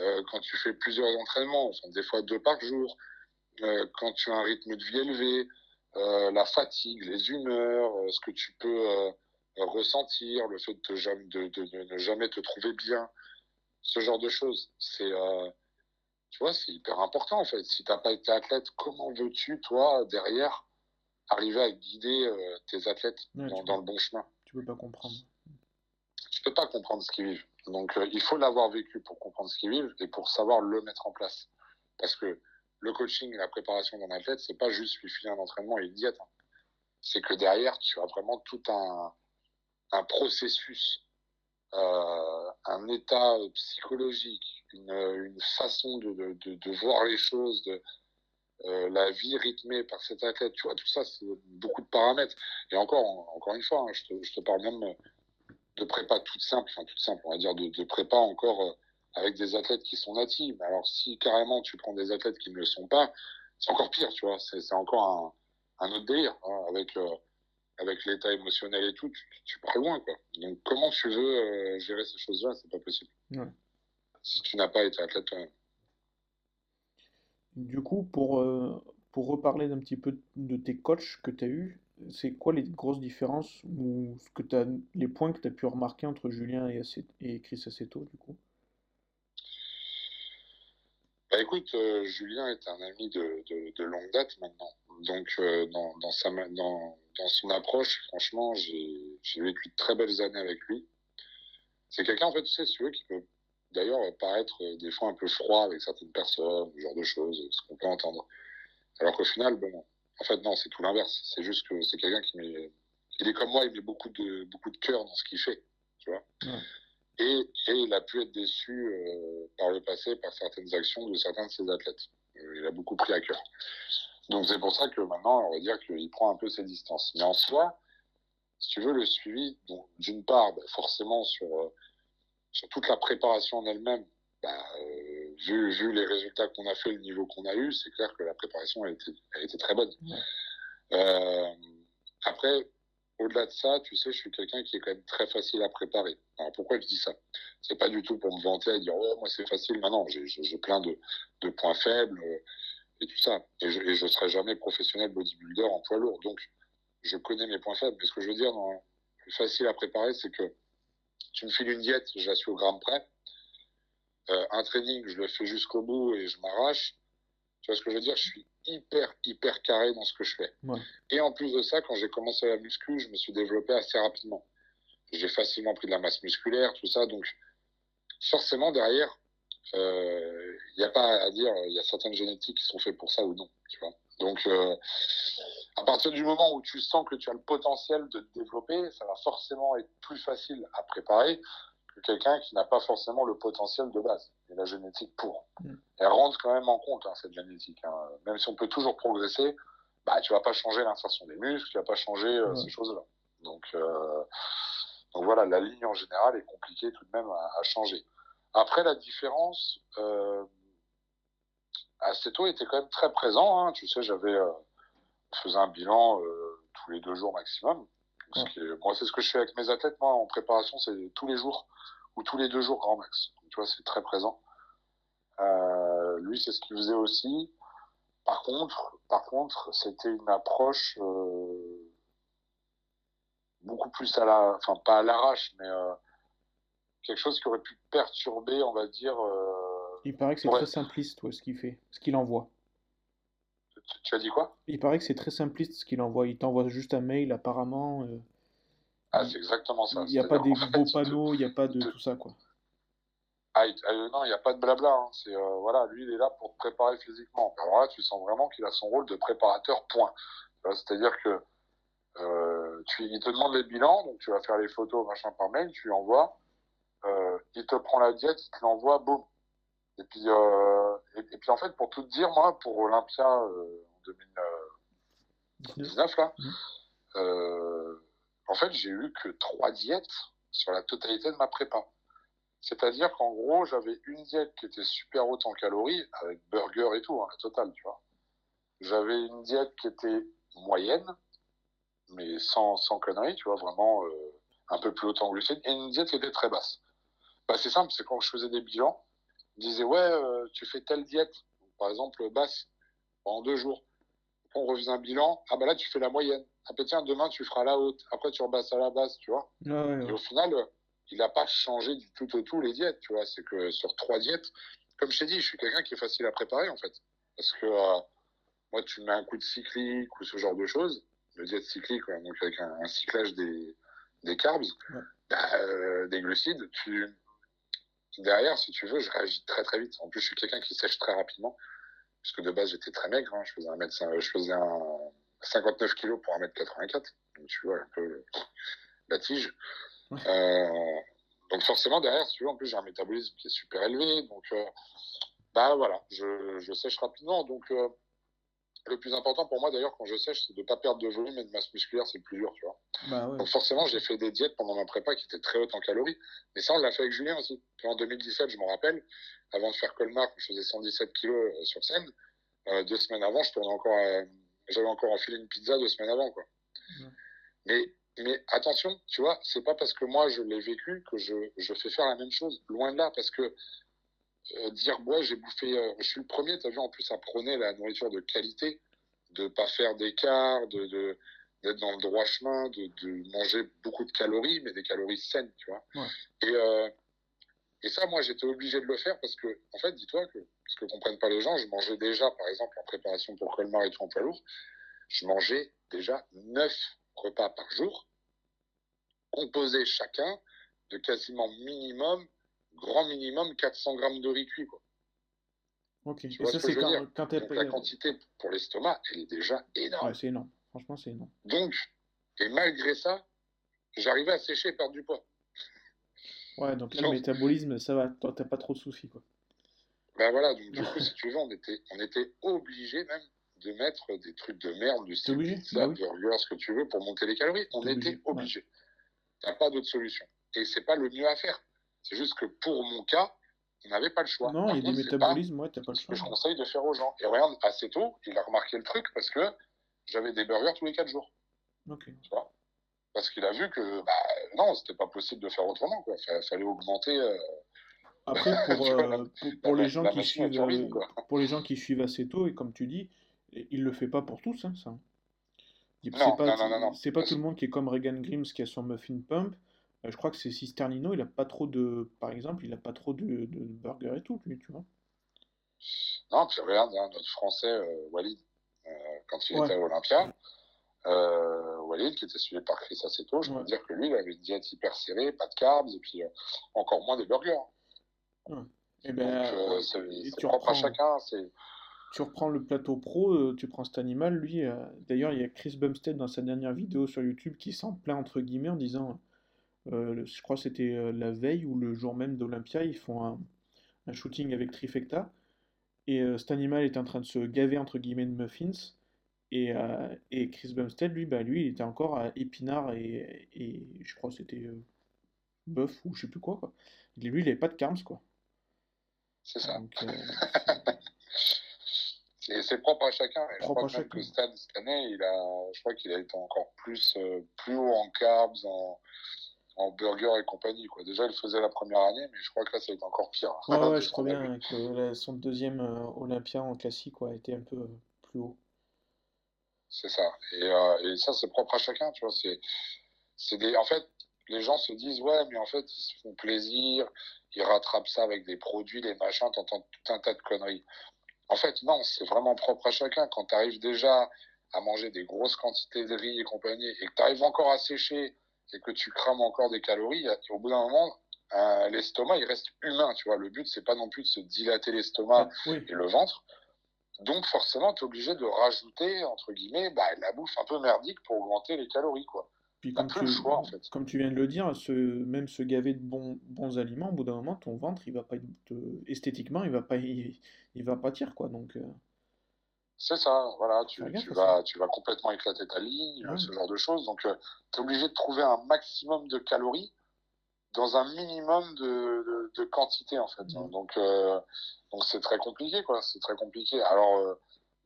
euh, quand tu fais plusieurs entraînements, enfin, des fois deux par jour, quand tu as un rythme de vie élevé, la fatigue, les humeurs, ce que tu peux ressentir, le fait de, de, de, ne jamais te trouver bien, ce genre de choses. C'est euh, Tu vois, c'est hyper important en fait. Si tu n'as pas été athlète, comment veux-tu, toi, derrière, arriver à guider euh, tes athlètes dans, le bon chemin? Tu peux pas comprendre. Tu peux pas comprendre ce qu'ils vivent. Donc euh, il faut l'avoir vécu pour comprendre ce qu'ils vivent et pour savoir le mettre en place. Parce que le coaching et la préparation d'un athlète, c'est pas juste lui filer un entraînement et une diète. Hein. C'est que derrière, tu as vraiment tout un, un processus, euh, un état psychologique, une, façon de, de, de, voir les choses, de, euh, la vie rythmée par cet athlète, tu vois, tout ça, c'est beaucoup de paramètres. Et encore, encore une fois, hein, je, te, parle même de prépa toute simple, enfin toute simple, on va dire, de, prépa encore euh, avec des athlètes qui sont natifs. Alors si carrément tu prends des athlètes qui ne le sont pas, c'est encore pire, tu vois, c'est encore un, autre délire, hein, avec, avec l'état émotionnel et tout, tu, tu, pars loin, quoi. Donc comment tu veux gérer ces choses-là, c'est pas possible. Si tu n'as pas été athlète toi-même. Du coup, pour, euh, pour reparler d'un petit peu de tes coachs que tu as eus, c'est quoi les grosses différences ou ce que as, les points que tu as pu remarquer entre Julien et, et Chris Assetto, du coup? Bah écoute, euh, Julien est un ami de, de, longue date maintenant. Donc, euh, dans, dans, sa, dans, dans son approche, franchement, j'ai vécu de très belles années avec lui. C'est quelqu'un, en fait, tu sais, si tu veux, qui peut d'ailleurs paraître euh, des fois un peu froid avec certaines personnes, ce genre de choses, ce qu'on peut entendre. Alors qu'au final, bon, en fait, non, c'est tout l'inverse. C'est juste que c'est quelqu'un qui met. Il est comme moi, il met beaucoup de, beaucoup de cœur dans ce qu'il fait, tu vois. Et, et, il a pu être déçu euh, par le passé par certaines actions de certains de ses athlètes. Euh, il a beaucoup pris à cœur. Donc c'est pour ça que maintenant, on va dire qu'il prend un peu ses distances. Mais en soi, si tu veux, le suivi, d'une part, bah, forcément sur sur toute la préparation en elle-même, bah, euh, vu, vu, les résultats qu'on a fait, le niveau qu'on a eu, c'est clair que la préparation a été, a été très bonne. Euh, après, au-delà de ça, tu sais, je suis quelqu'un qui est quand même très facile à préparer. Alors pourquoi je dis ça? C'est pas du tout pour me vanter et dire oh moi c'est facile. Maintenant, j'ai plein de, de, points faibles euh, et tout ça. Et je, et je serai jamais professionnel bodybuilder en poids lourd. Donc je connais mes points faibles. Mais ce que je veux dire, dans, facile à préparer, c'est que tu me files une diète, je la suis au gramme près. Euh, un training, je le fais jusqu'au bout et je m'arrache. Tu vois ce que je veux dire? Je suis hyper, hyper carré dans ce que je fais. Et en plus de ça, quand j'ai commencé la muscu, je me suis développé assez rapidement. J'ai facilement pris de la masse musculaire, tout ça. Donc, forcément, derrière, euh, n'y a pas à dire, il y a certaines génétiques qui sont faites pour ça ou non. Tu vois Donc, euh, à partir du moment où tu sens que tu as le potentiel de te développer, ça va forcément être plus facile à préparer que quelqu'un qui n'a pas forcément le potentiel de base et la génétique pour. Mm. Elle rentre quand même en compte, hein, cette génétique. Hein. Même si on peut toujours progresser, bah, tu vas pas changer l'insertion des muscles, tu vas pas changer euh, ces choses-là. Donc, euh, donc voilà, la ligne en général est compliquée tout de même à, changer. Après, la différence, euh, Aceto était quand même très présent. Hein. Tu sais, j'avais euh, je faisais un bilan euh, tous les deux jours maximum. moi, c'est ce que je fais avec mes athlètes. Moi, en préparation, c'est tous les jours ou tous les deux jours grand max. tu vois, c'est très présent. Euh, lui, c'est ce qu'il faisait aussi. Par contre, par contre, c'était une approche euh, beaucoup plus à la, enfin pas à l'arrache, mais quelque chose qui aurait pu perturber, on va dire. Il paraît que c'est très simpliste, ce qu'il fait, ce qu'il envoie. Tu as dit quoi? Il paraît que c'est très simpliste ce qu'il envoie. Il t'envoie juste un mail, apparemment. Euh, ah, c'est exactement ça. Il n'y a pas des beaux panneaux, il n'y a pas de, tout ça, quoi. Ah, euh, non, il n'y a pas de blabla. Hein. C'est euh, voilà, lui, il est là pour te préparer physiquement. Alors là, tu sens vraiment qu'il a son rôle de préparateur. Point. C'est-à-dire que tu, il te demande les bilans, donc tu vas faire les photos, machin par mail, tu lui envoies. il te prend la diète, il te l'envoie, boum. Et puis, euh, et, puis en fait, pour tout dire, moi, pour Olympia euh, en 2019, là, mmh. euh, en fait, j'ai eu que trois diètes sur la totalité de ma prépa. C'est-à-dire qu'en gros, j'avais une diète qui était super haute en calories, avec burger et tout, hein, la totale, tu vois. J'avais une diète qui était moyenne, mais sans, sans conneries, tu vois, vraiment euh, un peu plus haute en glucides, et une diète qui était très basse. Bah, c'est simple, c'est quand je faisais des bilans, disait ouais, euh, tu fais telle diète, par exemple basse, pendant deux jours. On revient un bilan, ah bah là tu fais la moyenne. Ah bah tiens, demain tu feras la haute, après tu rebasses à la basse, tu vois. Et au final, il n'a pas changé du tout au tout les diètes, tu vois. C'est que sur trois diètes, comme je t'ai dit, je suis quelqu'un qui est facile à préparer, en fait. Parce que moi, tu mets un coup de cyclique ou ce genre de choses, le diète cyclique, donc avec un, cyclage des, des carbs, bah, des glucides, tu, derrière, si tu veux, je réagis très très vite. En plus, je suis quelqu'un qui sèche très rapidement. Parce que de base, j'étais très maigre. Hein. Je faisais un mètre, je faisais un 59 kg pour 1m84. Donc, tu vois, un peu la tige. Euh, donc, forcément, derrière, si tu veux, en plus, j'ai un métabolisme qui est super élevé. Donc, euh, bah voilà, je, je, sèche rapidement. Donc, euh, le plus important pour moi d'ailleurs quand je sèche, c'est de ne pas perdre de volume et de masse musculaire, c'est le plus dur, tu vois. Bah Donc forcément, j'ai fait des diètes pendant ma prépa qui étaient très hautes en calories, mais ça on l'a fait avec Julien aussi. en 2017, je me rappelle, avant de faire Colmar, je faisais 117 kilos euh, sur scène. Euh, deux semaines avant, je tournais encore, j'avais encore enfilé une pizza deux semaines avant, quoi. Mais mais attention, tu vois, c'est pas parce que moi je l'ai vécu que je, je fais faire la même chose. Loin de là, parce que euh, dire moi j'ai bouffé euh, je suis le premier tu as vu en plus à prôner la nourriture de qualité de pas faire d'écart de d'être dans le droit chemin de, de, manger beaucoup de calories mais des calories saines tu vois. Et euh, et ça moi j'étais obligé de le faire parce que en fait dis-toi que ce que comprennent pas les gens je mangeais déjà par exemple en préparation pour Colmar et tout en poids lourd je mangeais déjà 9 repas par jour composés chacun de quasiment minimum grand minimum 400 grammes de riz cuit. Quoi. Ok, et ça, c'est quand, quand La quantité pour l'estomac, elle est déjà énorme. Ouais, c'est énorme. Franchement, c'est énorme. Donc, et malgré ça, j'arrivais à sécher et perdre du poids. Ouais, donc là, le métabolisme, ça va, t'as pas trop de soucis, quoi. Ben voilà, donc du coup, si tu veux, on était, on était obligé même de mettre des trucs de merde, du style pizza, bah burger, ce que tu veux, pour monter les calories. On était obligé. T'as pas d'autre solution. Et c'est pas le mieux à faire. C'est juste que pour mon cas, on n'avait pas le choix. Non, il y a des métabolismes, ouais, t'as pas le choix. Ce que je conseille de faire aux gens. Et regarde, assez tôt, il a remarqué le truc parce que j'avais des burgers tous les 4 jours. Ok. Tu vois? Parce qu'il a vu que bah, non, c'était pas possible de faire autremment. Il fallait augmenter. Euh, Après, pour, euh, pour, les gens qui suivent, pour les gens qui suivent assez tôt, et comme tu dis, il le fait pas pour tous, hein, ça. C'est pas, non, non, non, c'est pas tout le monde qui est comme Regan Grimes qui a son muffin pump je crois que c'est Cisternino, il a pas trop de, par exemple, il a pas trop de, de burgers et tout, lui, tu vois. Non, puis regarde, hein, notre Français euh, Walid, euh, quand il était à Olympia, Walid, qui était suivi par Chris Aceto, je peux dire que lui, il avait une diète hyper serrée, pas de carbs, et puis encore moins des burgers. Et eh ben, c'est propre à chacun. Tu reprends le plateau pro, tu prends cet animal, lui. D'ailleurs, il y a Chris Bumstead dans sa dernière vidéo sur YouTube qui s'en plaint entre guillemets en disant euh, je crois que c'était euh, la veille ou le jour même d'Olympia, ils font un, shooting avec Trifecta. Et euh, cet animal est en train de se gaver entre guillemets de muffins. Et, Chris Bumstead, lui, bah, lui, il était encore à épinard et, je crois que c'était bœuf ou je sais plus quoi. quoi. lui, il avait pas de carms, quoi. C'est ça. c'est propre à chacun. je crois que Stan, cette année, il a, je crois qu'il a été encore plus, plus haut en carbs, en, en burger et compagnie. Quoi. Déjà, il faisait la première année, mais je crois que là, ça a été encore pire. Ouais, ouais je crois bien que son deuxième euh, Olympia en classique a été un peu euh, plus haut. C'est ça. Et, euh, et ça, c'est propre à chacun, tu vois. C'est, c'est des... En fait, les gens se disent, ouais, mais en fait, ils se font plaisir, ils rattrapent ça avec des produits, des machins, t'entends tout un tas de conneries. En fait, non, c'est vraiment propre à chacun. Quand tu arrives déjà à manger des grosses quantités de riz et compagnie, et que tu arrives encore à sécher et que tu crames encore des calories, au bout d'un moment, euh, l'estomac, il reste humain, tu vois. Le but, c'est pas non plus de se dilater l'estomac ah, et le ventre. Donc, forcément, tu es obligé de rajouter, entre guillemets, bah, la bouffe un peu merdique pour augmenter les calories, quoi. Puis comme tu, choix, en fait. comme tu viens de le dire, ce, même se gaver de bons, bons aliments, au bout d'un moment, ton ventre, il va pas être, esthétiquement, il va pas, il, va pâtir, quoi. Donc, euh, c'est ça, voilà, tu, tu vas, tu vas complètement éclater ta ligne, ce genre de choses. Donc, euh, tu es obligé de trouver un maximum de calories dans un minimum de, de, quantité, en fait. Donc, euh, donc c'est très compliqué, quoi. C'est très compliqué. Alors, euh,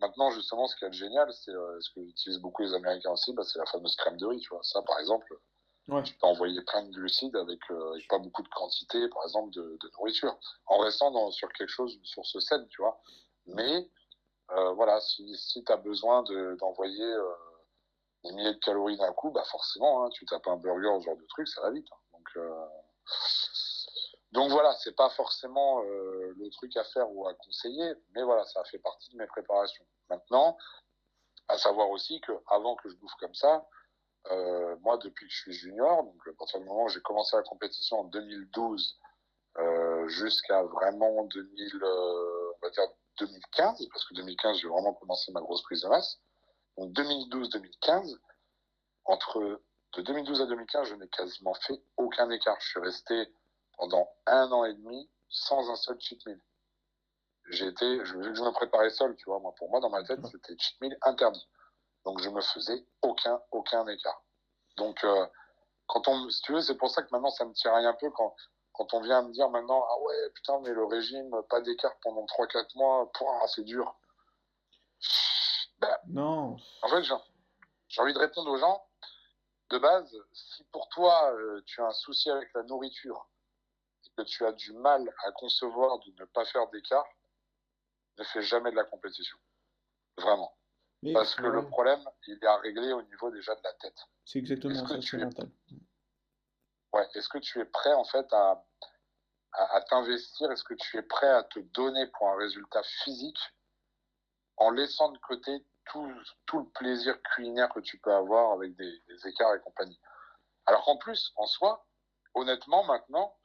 maintenant, justement, ce qui est génial, c'est ce que utilisent beaucoup les Américains aussi, bah, c'est la fameuse crème de riz, tu vois. Ça, par exemple, tu peux envoyer plein de glucides avec, pas beaucoup de quantité, par exemple, de, de nourriture, en restant dans, sur quelque chose, une source saine, tu vois. Mais euh, voilà, si, si tu as besoin d'envoyer euh, des milliers de calories d'un coup, bah forcément, hein, tu tapes un burger, ce genre de truc, ça va vite. Hein. Donc, euh, Donc voilà, c'est pas forcément euh, le truc à faire ou à conseiller, mais voilà, ça fait partie de mes préparations. Maintenant, à savoir aussi que avant que je bouffe comme ça, euh, moi depuis que je suis junior, donc à partir du moment où j'ai commencé la compétition en 2012 euh, jusqu'à vraiment 2000, on va dire 2015, parce que 2015 j'ai vraiment commencé ma grosse prise de masse. Donc 2012-2015, entre de 2012 à 2015, je n'ai quasiment fait aucun écart. Je suis resté pendant un an et demi sans un seul cheat meal. Été, je, je me préparais seul, tu vois. Moi, pour moi, dans ma tête, c'était cheat meal interdit. Donc, je me faisais aucun, aucun écart. Donc, euh, quand on, si tu veux, c'est pour ça que maintenant, ça me tiraille un peu quand, quand on vient me dire maintenant, ah ouais, putain, mais le régime, pas d'écart pendant 3-4 mois, c'est dur. Ben, non. En fait, j'ai envie de répondre aux gens, de base, si pour toi, euh, tu as un souci avec la nourriture et que tu as du mal à concevoir de ne pas faire d'écart, ne fais jamais de la compétition. Vraiment. Parce que le problème, il est à régler au niveau déjà de la tête. C'est exactement ça, c'est mental. Ouais, est-ce que tu es prêt en fait à, à t'investir Est-ce que tu es prêt à te donner pour un résultat physique en laissant de côté tout, tout, le plaisir culinaire que tu peux avoir avec des, écarts et compagnie? Alors qu'en plus, en soi, honnêtement, maintenant,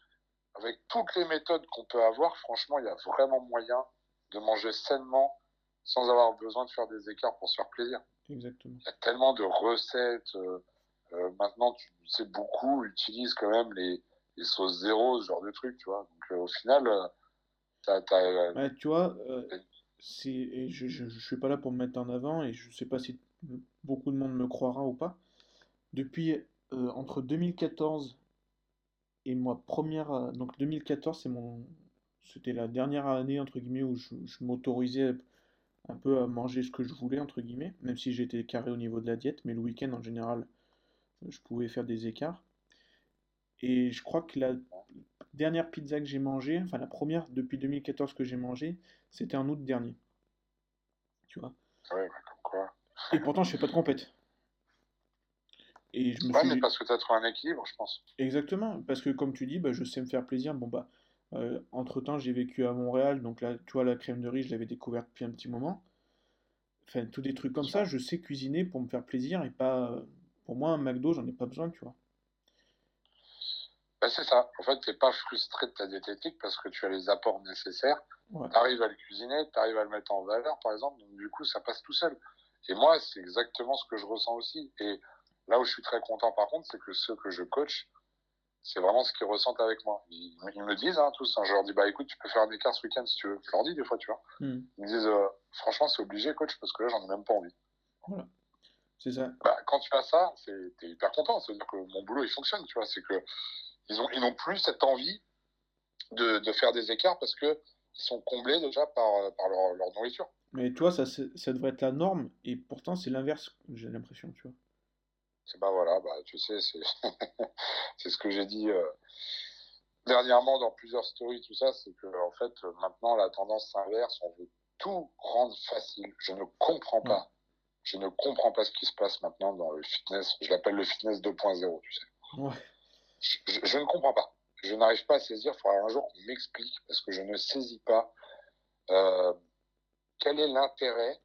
avec toutes les méthodes qu'on peut avoir, franchement, il y a vraiment moyen de manger sainement sans avoir besoin de faire des écarts pour se faire plaisir. Exactement. Il y a tellement de recettes. Euh, euh, maintenant, tu sais, beaucoup utilisent quand même les, les, sauces zéro, ce genre de trucs, tu vois. Donc, euh, au final, tu vois, et je ne suis pas là pour me mettre en avant et je ne sais pas si beaucoup de monde me croira ou pas. Depuis euh, entre 2014 et moi première euh, donc 2014 c'est mon c'était la dernière année entre guillemets où je, m'autorisais un peu à manger ce que je voulais entre guillemets même si j'étais carré au niveau de la diète mais le week-end en général je pouvais faire des écarts et je crois que la dernière pizza que j'ai mangée enfin la première depuis 2014 que j'ai mangée c'était en août dernier. Tu vois Ouais, comme quoi. Et pourtant, je fais pas de compète. Et je me ouais, mais parce que tu as trouvé un équilibre, je pense. Exactement, parce que comme tu dis, bah, je sais me faire plaisir. Bon, bah, euh, entre-temps, j'ai vécu à Montréal, donc là, tu vois, la crème de riz, je l'avais découverte depuis un petit moment. Enfin, tous des trucs comme ça, je sais cuisiner pour me faire plaisir et pas... Pour moi, un McDo, j'en ai pas besoin, tu vois. Bah, c'est ça. En fait, tu n'es pas frustré de ta diététique parce que tu as les apports nécessaires tu arrives à le cuisiner, tu arrives à le mettre en valeur, par exemple, donc du coup, ça passe tout seul. Et moi, c'est exactement ce que je ressens aussi. Et là où je suis très content, par contre, c'est que ceux que je coach, c'est vraiment ce qu'ils ressentent avec moi. Ils, me disent hein, tous, hein, je leur dis, bah écoute, tu peux faire un écart ce week-end si tu veux. Je leur dis des fois, tu vois. Hmm. Ils me disent, euh, franchement, c'est obligé, coach, parce que là, j'en ai même pas envie. Voilà. C'est ça. Bah, quand tu as ça, t'es hyper content. C'est-à-dire que mon boulot, il fonctionne, tu vois. C'est que ils ont, ils n'ont plus cette envie de, de faire des écarts parce que sont comblés déjà par, euh, par leur, leur, nourriture. Mais toi, ça, ça devrait être la norme, et pourtant c'est l'inverse, j'ai l'impression, tu vois. C'est bah voilà, bah, tu sais, c'est ce que j'ai dit euh, dernièrement dans plusieurs stories, tout ça, c'est que en fait, maintenant, la tendance s'inverse, on veut tout rendre facile. Je ne comprends pas. Je ne comprends pas ce qui se passe maintenant dans le fitness. Je l'appelle le fitness 2.0, tu sais. Ouais. Je, ne comprends pas je n'arrive pas à saisir. Il faudra un jour qu'on m'explique parce que je ne saisis pas euh, quel est l'intérêt,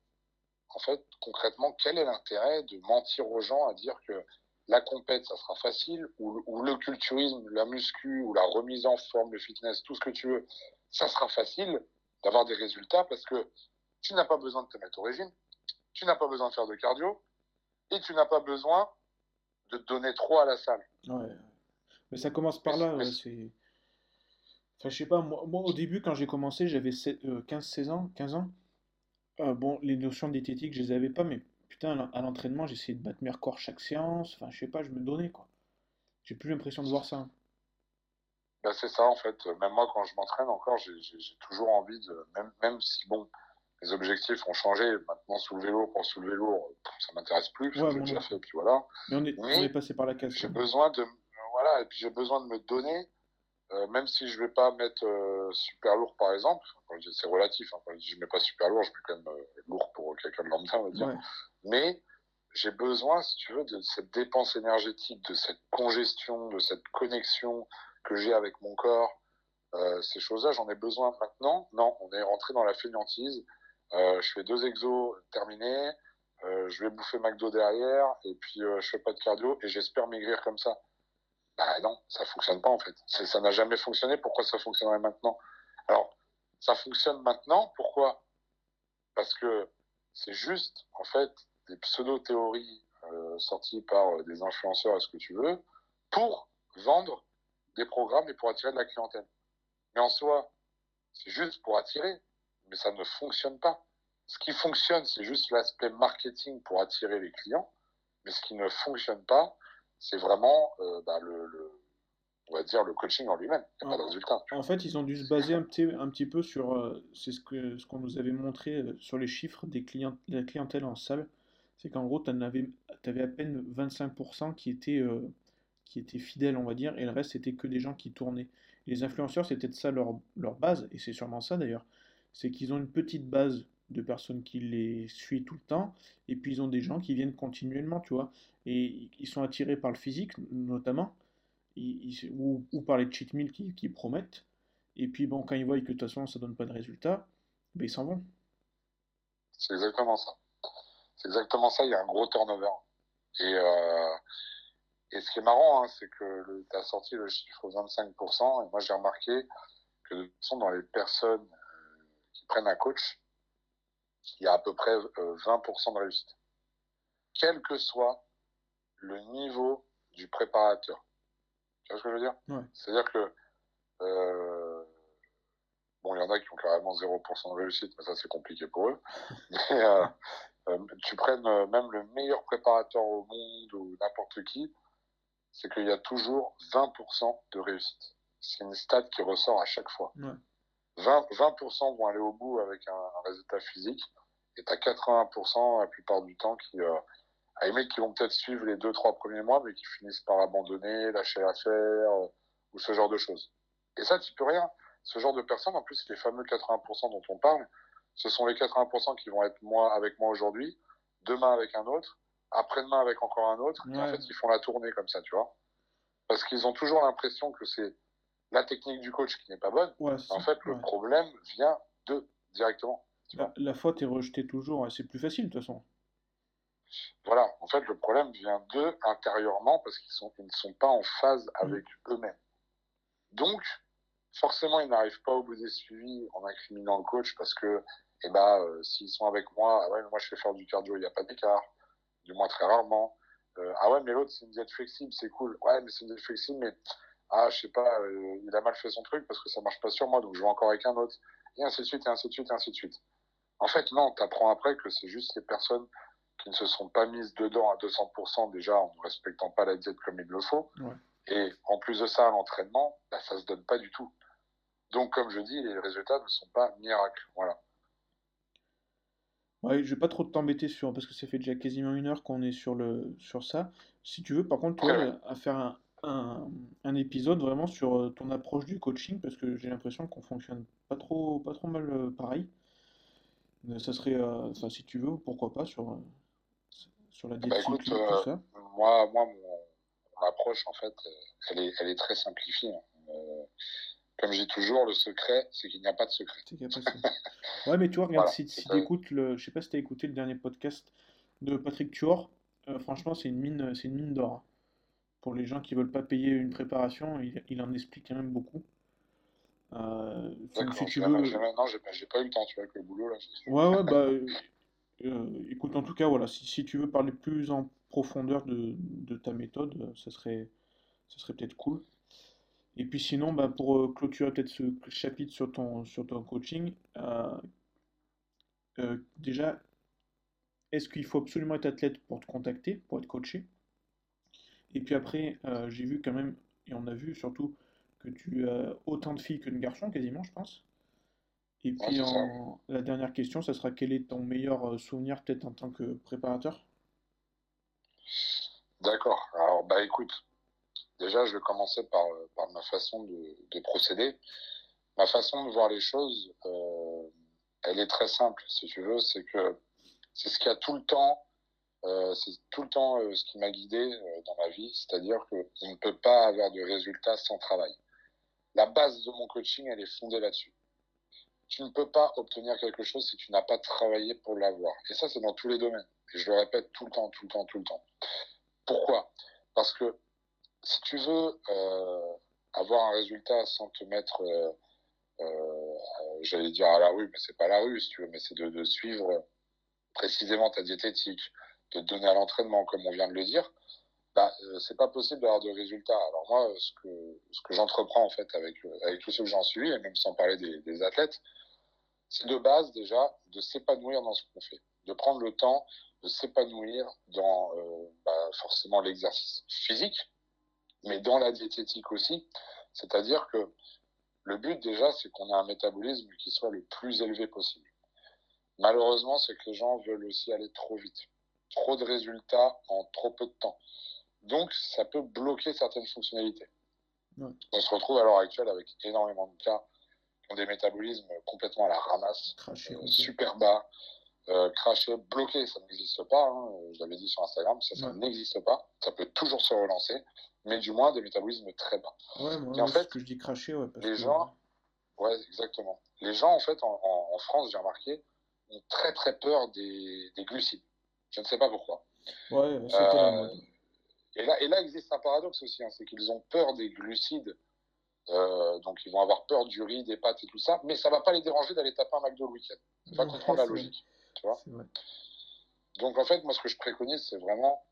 en fait, concrètement, quel est l'intérêt de mentir aux gens à dire que la compète, ça sera facile, ou, le culturisme, la muscu, ou la remise en forme, le fitness, tout ce que tu veux, ça sera facile d'avoir des résultats parce que tu n'as pas besoin de te mettre au régime, tu n'as pas besoin de faire de cardio, et tu n'as pas besoin de te donner trop à la salle. Mais ça commence par là. c'est... Enfin, je sais pas, moi, au début, quand j'ai commencé, j'avais 15-16 euh, ans, 15 ans. Euh, bon, les notions diététiques, je les avais pas, mais putain, à l'entraînement, j'essayais de battre mes records chaque séance. Enfin, je sais pas, je me donnais, quoi. J'ai plus l'impression de voir ça. Bah, c'est ça, en fait. Même moi, quand je m'entraîne encore, j'ai toujours envie de. Même, même si, bon, les objectifs ont changé. Maintenant, soulever lourd pour soulever lourd, ça m'intéresse plus. Ouais, j'ai déjà fait, puis voilà. Mais on est, on est passé par la case. J'ai besoin de, voilà, et puis j'ai besoin de me donner, euh, même si je vais pas mettre euh, super lourd par exemple, c'est relatif, hein, quand je mets pas super lourd, je mets quand même euh, lourd pour quelqu'un de lambda, on va dire. Mais j'ai besoin, si tu veux, de cette dépense énergétique, de cette congestion, de cette connexion que j'ai avec mon corps, ces choses-là, j'en ai besoin maintenant. Non, on est rentré dans la fainéantise. je fais deux exos terminés. je vais bouffer McDo derrière et puis je fais pas de cardio et j'espère maigrir comme ça. Bah non, ça fonctionne pas en fait. Ça n'a jamais fonctionné. Pourquoi ça fonctionnerait maintenant? Alors, ça fonctionne maintenant. Pourquoi? Parce que c'est juste en fait des pseudo-théories euh, sorties par euh, des influenceurs, est-ce que tu veux, pour vendre des programmes et pour attirer de la clientèle. Mais en soi, c'est juste pour attirer, mais ça ne fonctionne pas. Ce qui fonctionne, c'est juste l'aspect marketing pour attirer les clients, mais ce qui ne fonctionne pas, c'est vraiment euh, bah, le, on va dire le coaching en lui-même. Il n'y a pas de résultat. En fait, ils ont dû se baser un petit, un petit peu sur euh, c'est ce qu'on ce qu'on nous avait montré euh, sur les chiffres des clients, de la clientèle en salle. C'est qu'en gros, tu avais, avais, à peine 25% qui étaient, qui étaient fidèles, on va dire, et le reste, c'était que des gens qui tournaient. les influenceurs, c'était de ça leur, leur base, et c'est sûrement ça d'ailleurs. C'est qu'ils ont une petite base de personnes qui les suivent tout le temps, et puis ils ont des gens qui viennent continuellement, tu vois, et ils sont attirés par le physique, notamment, ou, par les cheat meals qui, promettent, et puis bon, quand ils voient que de toute façon ça donne pas de résultat, ben ils s'en vont. C'est exactement ça. C'est exactement ça, il y a un gros turnover. Et, euh, et ce qui est marrant, hein, c'est que tu as sorti le chiffre 25%, et moi j'ai remarqué que de toute façon, dans les personnes euh, qui prennent un coach, il y a à peu près 20% euh, de réussite. Quel que soit le niveau du préparateur. Tu vois ce que je veux dire? C'est-à-dire que, euh, bon, il y en a qui ont carrément 0% de réussite, mais ça c'est compliqué pour eux. Mais euh, tu prennes même le meilleur préparateur au monde ou n'importe qui, c'est qu'il y a toujours 20% de réussite. C'est une stat qui ressort à chaque fois. 20%, vont aller au bout avec un, résultat physique, et tu as 80% la plupart du temps qui, euh, à qui vont peut-être suivre les 2-3 premiers mois, mais qui finissent par abandonner, lâcher l'affaire, euh, ou ce genre de choses. Et ça, tu peux rien. Ce genre de personnes, en plus, les fameux 80% dont on parle, ce sont les 80% qui vont être moi, avec moi aujourd'hui, demain avec un autre, après-demain avec encore un autre, et en fait, ils font la tournée comme ça, tu vois. Parce qu'ils ont toujours l'impression que c'est la technique du coach qui n'est pas bonne. en fait, le problème vient de directement. La, faute est rejetée toujours, c'est plus facile de toute façon. Voilà, en fait, le problème vient d'eux intérieurement parce qu'ils ne sont pas en phase mm. avec eux-mêmes. Donc, forcément, ils n'arrivent pas au bout des suivis en incriminant le coach parce que, eh ben, euh, s'ils sont avec moi, ah ouais, moi je fais faire du cardio, il n'y a pas d'écart, du moins très rarement. Euh, ah ouais, mais l'autre, c'est une diète flexible, c'est cool. Ouais, mais c'est une diète flexible, mais ah, je sais pas, euh, il a mal fait son truc parce que ça marche pas sur moi, donc je vais encore avec un autre, et ainsi de suite, et ainsi de suite, et ainsi de suite. En fait, non, tu apprends après que c'est juste les personnes qui ne se sont pas mises dedans à 200% déjà en ne respectant pas la diète comme il le faut. Et en plus de ça, l'entraînement, bah, ça se donne pas du tout. Donc, comme je dis, les résultats ne sont pas miracles. Voilà. Ouais, je vais pas trop t'embêter sur parce que ça fait déjà quasiment une heure qu'on est sur le sur ça. Si tu veux, par contre, toi, à faire un, un, épisode vraiment sur euh, ton approche du coaching parce que j'ai l'impression qu'on fonctionne pas trop, pas trop mal euh, pareil. Euh, ça serait, enfin, si tu veux, pourquoi pas sur, sur la bah, écoute, tout ça. Moi, moi mon, approche, en fait, elle est, elle est très simplifiée. Hein. comme je dis toujours, le secret, c'est qu'il n'y a pas de secret. ouais, mais tu vois, regarde, si, si tu écoutes le, je sais pas si tu as écouté le dernier podcast de Patrick Tuor, franchement, c'est une mine, c'est une mine d'or. Pour les gens qui veulent pas payer une préparation, il, en explique quand même beaucoup. Euh, si tu veux... non, j'ai pas, eu le temps, tu vois, avec le boulot là. Ouais, ouais, bah, euh, écoute, en tout cas, voilà, si, si, tu veux parler plus en profondeur de, de ta méthode, ça serait, ça serait peut-être cool. Et puis sinon, bah, pour euh, clôturer peut-être ce chapitre sur ton, sur ton coaching, euh, déjà, est-ce qu'il faut absolument être athlète pour te contacter, pour être coaché? Et puis après, euh, j'ai vu quand même, et on a vu surtout, que tu as autant de filles que de garçons, quasiment, je pense. Et puis la dernière question, ça sera quel est ton meilleur euh, souvenir peut-être en tant que préparateur? D'accord. Alors, bah écoute, déjà, je vais commencer par, par ma façon de, procéder. Ma façon de voir les choses, euh, elle est très simple, si tu veux, c'est que c'est ce qu'il y a tout le temps euh, c'est tout le temps euh, ce qui m'a guidé euh, dans ma vie, c'est-à-dire qu'on ne peut pas avoir de résultats sans travail. la base de mon coaching, elle est fondée là-dessus. Tu ne peux pas obtenir quelque chose si tu n'as pas travaillé pour l'avoir. Et ça, c'est dans tous les domaines. Et je le répète tout le temps, tout le temps, tout le temps. Pourquoi? Parce que si tu veux avoir un résultat sans te mettre, j'allais dire à la rue, mais c'est pas la rue si tu veux, mais c'est de, suivre précisément ta diététique, de donner à l'entraînement, comme on vient de le dire, bah, c'est pas possible d'avoir de résultats. Alors moi, ce que, j'entreprends en fait avec, avec tous ceux que j'en suis, et même sans parler des, athlètes, c'est de base déjà de s'épanouir dans ce qu'on fait, de prendre le temps de s'épanouir dans bah, forcément l'exercice physique, mais dans la diététique aussi. C'est-à-dire que le but déjà, c'est qu'on ait un métabolisme qui soit le plus élevé possible. Malheureusement, c'est que les gens veulent aussi aller trop vite. Trop de résultats en trop peu de temps. Donc, ça peut bloquer certaines fonctionnalités. On se retrouve à l'heure actuelle avec énormément de cas qui ont des métabolismes complètement à la ramasse, euh, super bas, euh, cracher, bloquer, ça n'existe pas. Hein. Je l'avais dit sur Instagram, ça, ça n'existe pas. Ça peut toujours se relancer mais du moins des métabolismes très bas. Ouais, moi, en fait, que je dis ouais, les gens, ouais, exactement. Les gens, en fait, en, en, France, j'ai remarqué, ont très très peur des, des, glucides. Je ne sais pas pourquoi. Ouais, euh, Et là, et là existe un paradoxe aussi, hein, c'est qu'ils ont peur des glucides. Euh, donc ils vont avoir peur du riz, des pâtes et tout ça, mais ça va pas les déranger d'aller taper un McDo le week-end. Tu vas comprendre la logique. Tu vois donc en fait, moi ce que je préconise, c'est vraiment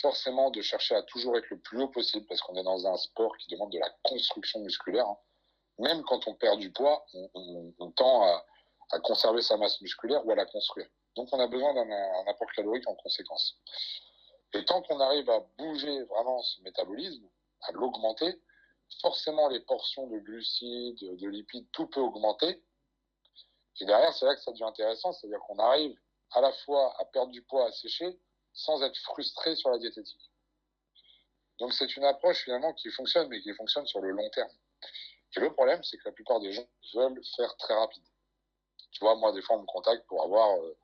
forcément de chercher à toujours être le plus haut possible parce qu'on est dans un sport qui demande de la construction musculaire. Hein. Même quand on perd du poids, on, tend à, conserver sa masse musculaire ou à la construire. Donc on a besoin d'un apport calorique en conséquence. Et tant qu'on arrive à bouger vraiment ce métabolisme, à l'augmenter, forcément les portions de glucides, de lipides, tout peut augmenter. Et derrière, c'est là que ça devient intéressant, c'est-à-dire qu'on arrive à la fois à perdre du poids, à sécher, sans être frustré sur la diététique. Donc c'est une approche finalement qui fonctionne, mais qui fonctionne sur le long terme. Et le problème, c'est que la plupart des gens veulent faire très rapide. Tu vois, moi, des fois, on me contacte pour avoir euh,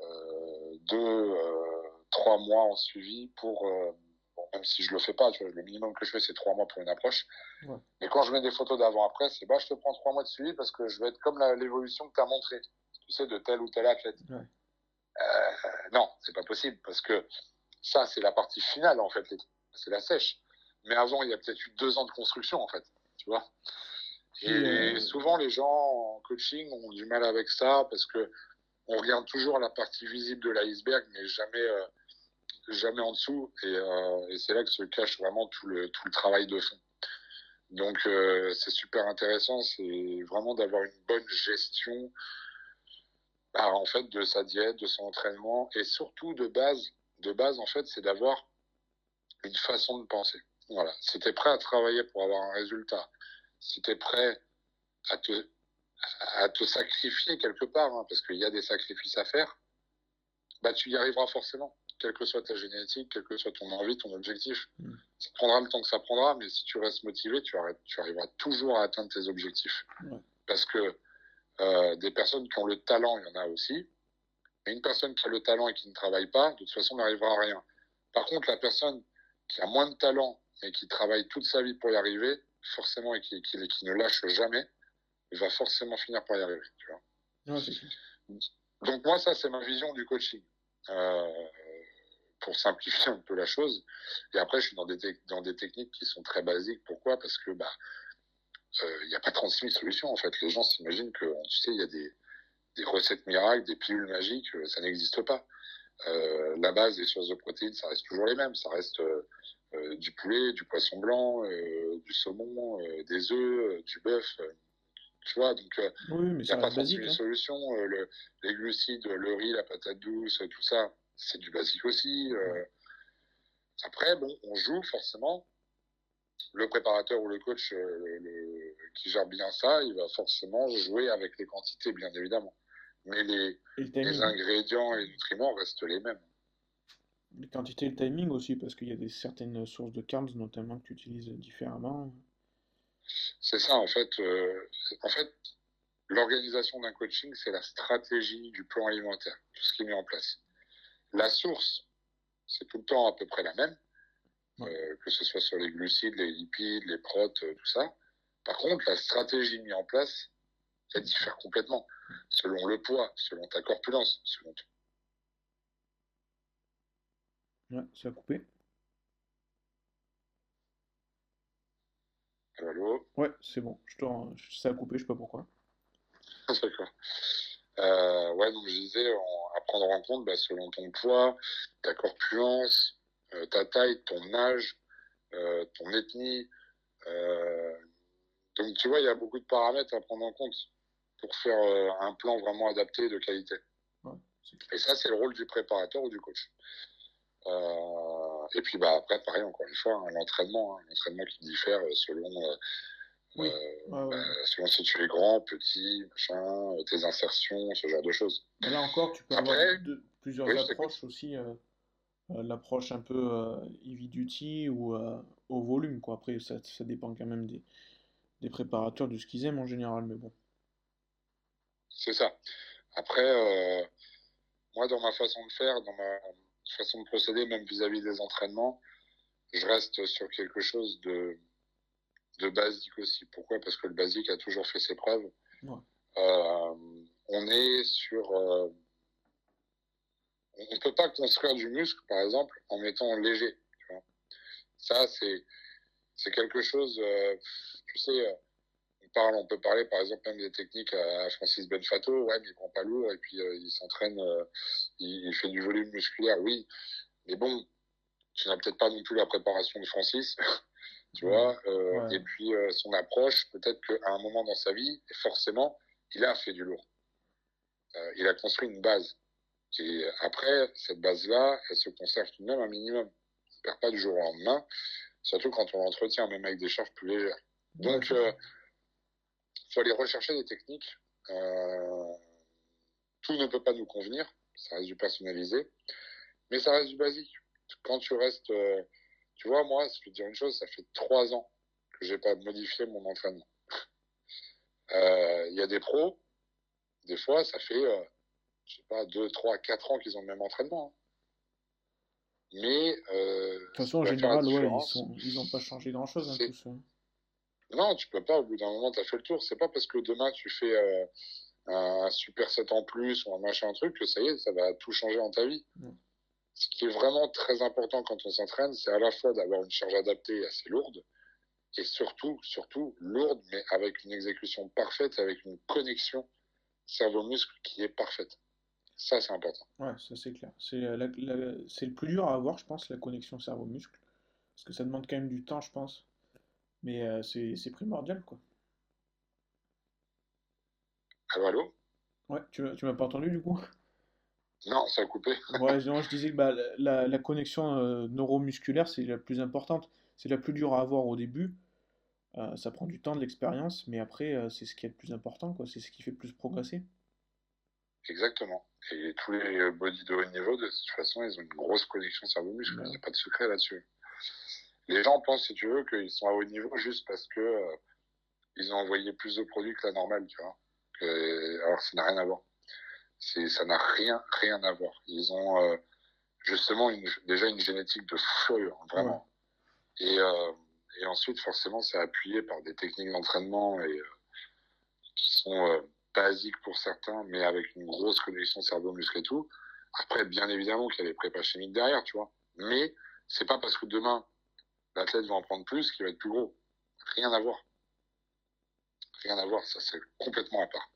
euh deux, euh, trois mois en suivi pour, euh, bon, même si je le fais pas, tu vois, le minimum que je fais, c'est trois mois pour une approche. Ouais. Mais quand je mets des photos d'avant-après, c'est bah, je te prends trois mois de suivi parce que je vais être comme l'évolution que tu as montré, tu sais, de tel ou tel athlète. Ouais. Euh, non, c'est pas possible parce que ça, c'est la partie finale en fait, c'est la sèche. Mais avant, il y a peut-être eu deux ans de construction en fait, tu vois. Et euh, souvent, les gens en coaching ont du mal avec ça parce que on regarde toujours la partie visible de l'iceberg, mais jamais, euh, jamais en dessous. Et, et c'est là que se cache vraiment tout le, tout le travail de fond. Donc, c'est super intéressant. C'est vraiment d'avoir une bonne gestion en fait, de sa diète, de son entraînement, et surtout de base, de base, en fait, c'est d'avoir une façon de penser. Voilà. Si tu es prêt à travailler pour avoir un résultat, si tu es prêt à te, à te sacrifier quelque part, hein, parce qu'il y a des sacrifices à faire, bah, tu y arriveras forcément, quelle que soit ta génétique, quel que soit ton envie, ton objectif. Mm. Ça prendra le temps que ça prendra, mais si tu restes motivé, tu, tu arriveras toujours à atteindre tes objectifs. Parce que euh, des personnes qui ont le talent, il y en a aussi. Mais une personne qui a le talent et qui ne travaille pas, de toute façon, n'arrivera à rien. Par contre, la personne qui a moins de talent et qui travaille toute sa vie pour y arriver, forcément, et qui, qui, ne lâche jamais, il va forcément finir par y arriver. Tu vois Donc moi, ça, c'est ma vision du coaching. Euh, pour simplifier un peu la chose. Et après, je suis dans des, dans des techniques qui sont très basiques. Pourquoi? Parce que bah, il euh, n'y a pas 36 000 solutions en fait. Les gens s'imaginent que, tu sais, il y a des, des, recettes miracles, des pilules magiques, euh, ça n'existe pas. Euh, la base des sources de protéines, ça reste toujours les mêmes. Ça reste du poulet, du poisson blanc, du saumon, des œufs, du bœuf. tu vois, donc il n'y a pas 36 000 hein. solutions. Le, les glucides, le riz, la patate douce, tout ça, c'est du basique aussi. Après, bon, on joue forcément le préparateur ou le coach euh, qui gère bien ça, il va forcément jouer avec les quantités, bien évidemment. Mais les, les ingrédients et les nutriments restent les mêmes. Les quantités et le timing aussi, parce qu'il y a des certaines sources de carbs notamment que tu utilises différemment. C'est ça, en fait. Euh, en fait, l'organisation d'un coaching, c'est la stratégie du plan alimentaire, tout ce qui est mis en place. La source, c'est tout le temps à peu près la même, euh, que ce soit sur les glucides, les lipides, les protes, euh, tout ça. Par contre, la stratégie mise en place, elle diffère complètement, selon le poids, selon ta corpulence, selon tout. Ouais, ça a coupé. Allô? Ouais, c'est bon. Je te... Ça a coupé, je sais pas pourquoi. D'accord. Euh, ouais, donc je disais, à prendre en compte bah, selon ton poids, ta corpulence, euh, ta taille, ton âge, euh, ton ethnie. donc tu vois, il y a beaucoup de paramètres à prendre en compte pour faire un plan vraiment adapté de qualité. Et ça, c'est le rôle du préparateur ou du coach. Et puis bah après, pareil, encore une fois, hein, l'entraînement, hein, l'entraînement qui diffère selon oui. Euh, bah, selon si tu es grand, petit, machin, euh, tes insertions, ce genre de choses. là encore, tu peux avoir plusieurs approches aussi. Euh, l'approche un peu heavy duty ou au volume. Quoi. Après, ça, ça, dépend quand même des, des préparateurs, de ce qu'ils aiment en général, mais bon. C'est ça. Après, moi, dans ma façon de faire, dans ma façon de procéder, même vis-à-vis -vis des entraînements, je reste sur quelque chose de de basique aussi. Pourquoi? Parce que le basique a toujours fait ses preuves. Euh, on est sur. Euh, on ne peut pas construire du muscle, par exemple, en étant léger. Ça, c'est c'est quelque chose. Euh, tu sais, on parle, on peut parler, par exemple, même des techniques à Francis Benfato. Ouais, mais il prend pas lourd et puis il s'entraîne, il, il, fait du volume musculaire. Oui, mais bon, tu n'as peut-être pas non plus la préparation de Francis. tu vois. Euh, et puis euh, son approche, peut-être qu'à un moment dans sa vie, forcément, il a fait du lourd. Euh, il a construit une base. Et après, cette base-là, elle se conserve tout de même un minimum. On ne perd pas du jour au lendemain, surtout quand on l'entretient, même avec des charges plus légères. Donc, il faut aller rechercher des techniques. tout ne peut pas nous convenir, ça reste du personnalisé, mais ça reste du basique. Quand tu restes tu vois, moi, je vais te dire une chose, ça fait trois ans que j'ai pas modifié mon entraînement. Euh, il y a des pros, des fois, ça fait, euh, je sais pas, deux, trois, quatre ans qu'ils ont le même entraînement. Hein. Mais. Euh, de toute façon, en général, ouais, ils n'ont pas changé grand-chose. Hein. Non, tu peux pas. Au bout d'un moment, tu as fait le tour. C'est pas parce que demain, tu fais un super set en plus ou un machin, un truc, que ça y est, ça va tout changer en ta vie ce qui est vraiment très important quand on s'entraîne, c'est à la fois d'avoir une charge adaptée assez lourde, et surtout, surtout lourde, mais avec une exécution parfaite, avec une connexion cerveau-muscle qui est parfaite. Ça, c'est important. Ouais, ça c'est clair. C'est le plus dur à avoir, je pense, la connexion cerveau-muscle. Parce que ça demande quand même du temps, je pense. Mais euh, c'est primordial, quoi. Allô, allô? Ouais, tu, tu m'as pas entendu du coup? Non, ça a coupé. ouais, je disais que bah, la, connexion euh, neuromusculaire, c'est la plus importante. C'est la plus dure à avoir au début. Euh, ça prend du temps, de l'expérience, mais après, c'est ce qui est le plus important, quoi. C'est ce qui fait le plus progresser. Exactement. Et tous les body de haut niveau, de toute façon, ils ont une grosse connexion cerveau-muscle. Il n'y a pas de secret là-dessus. Les gens pensent, si tu veux, qu'ils sont à haut niveau juste parce que ils ont envoyé plus de produits que la normale, tu vois. alors, ça n'a rien à voir ça n'a rien, rien à voir. Ils ont euh, justement une, déjà une génétique de feu, hein, vraiment. Et, euh, et ensuite, forcément, c'est appuyé par des techniques d'entraînement et euh, qui sont basiques pour certains, mais avec une grosse connexion cerveau-muscle et tout. Après, bien évidemment qu'il y a des prépas chimiques derrière, tu vois. Mais c'est pas parce que demain l'athlète va en prendre plus qu'il va être plus gros. Rien à voir. Rien à voir, ça c'est complètement à part.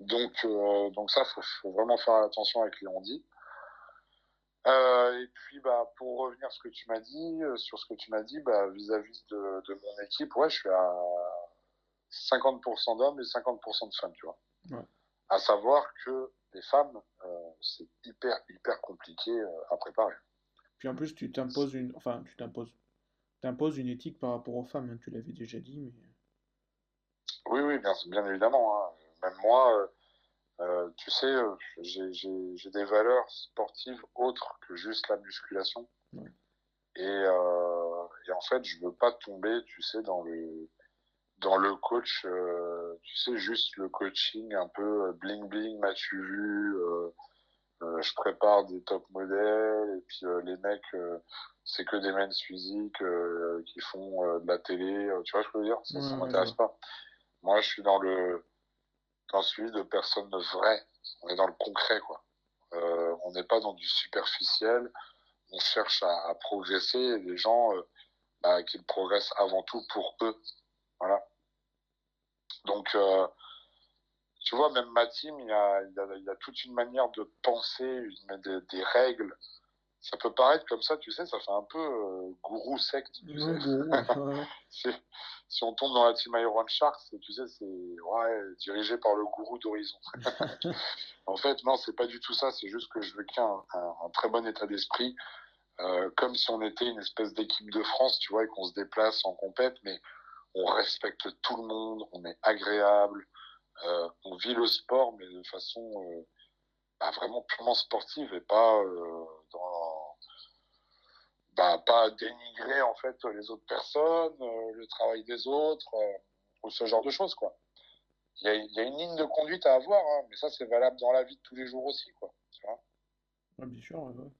Donc, euh, donc ça, faut, faut vraiment faire attention avec qui on dit. Euh, et puis, bah, pour revenir ce que tu m'as dit, euh, sur ce que tu m'as dit, bah, vis-à-vis de, de, mon équipe, ouais, je suis à 50% d'hommes et 50% de femmes, tu vois. Ouais. À savoir que les femmes, c'est hyper, hyper compliqué à préparer. Puis en plus, tu t'imposes une, enfin, tu t'imposes, t'imposes une éthique par rapport aux femmes, hein, tu l'avais déjà dit, mais. Oui, oui, bien, bien évidemment. Hein même moi, euh, euh, tu sais, euh, j'ai des valeurs sportives autres que juste la musculation. Et, et, en fait, je veux pas tomber, tu sais, dans le dans le coach, tu sais, juste le coaching un peu bling bling, m'as-tu vu, Euh, je prépare des top modèles et puis euh, les mecs, euh, c'est que des men's physiques qui font de la télé. tu vois, ce que je veux dire? Ça, ça m'intéresse pas. Moi, je suis dans le dans celui de personnes vraies. On est dans le concret, quoi. on n'est pas dans du superficiel. On cherche à, à progresser. Et les gens bah, qui progressent avant tout pour eux. Voilà. Donc tu vois, même ma team, il y a, il y a, toute une manière de penser, une, des, des, règles. Ça peut paraître comme ça, tu sais, ça fait un peu euh, gourou secte. Tu sais. si on tombe dans la team Iron Sharks, tu sais, c'est ouais, dirigé par le gourou d'Horizon. en fait, non, c'est pas du tout ça. C'est juste que je veux qu'il y ait un, un, très bon état d'esprit, euh, comme si on était une espèce d'équipe de France, tu vois, et qu'on se déplace en compète, mais on respecte tout le monde, on est agréable. Euh, on vit le sport, mais de façon euh, bah, vraiment purement sportive et pas euh, dans bah, pas dénigrer en fait les autres personnes, le travail des autres ou ce genre de choses quoi. Il y a, y a, une ligne de conduite à avoir, hein, mais ça c'est valable dans la vie de tous les jours aussi quoi. Tu vois bien sûr. Ouais.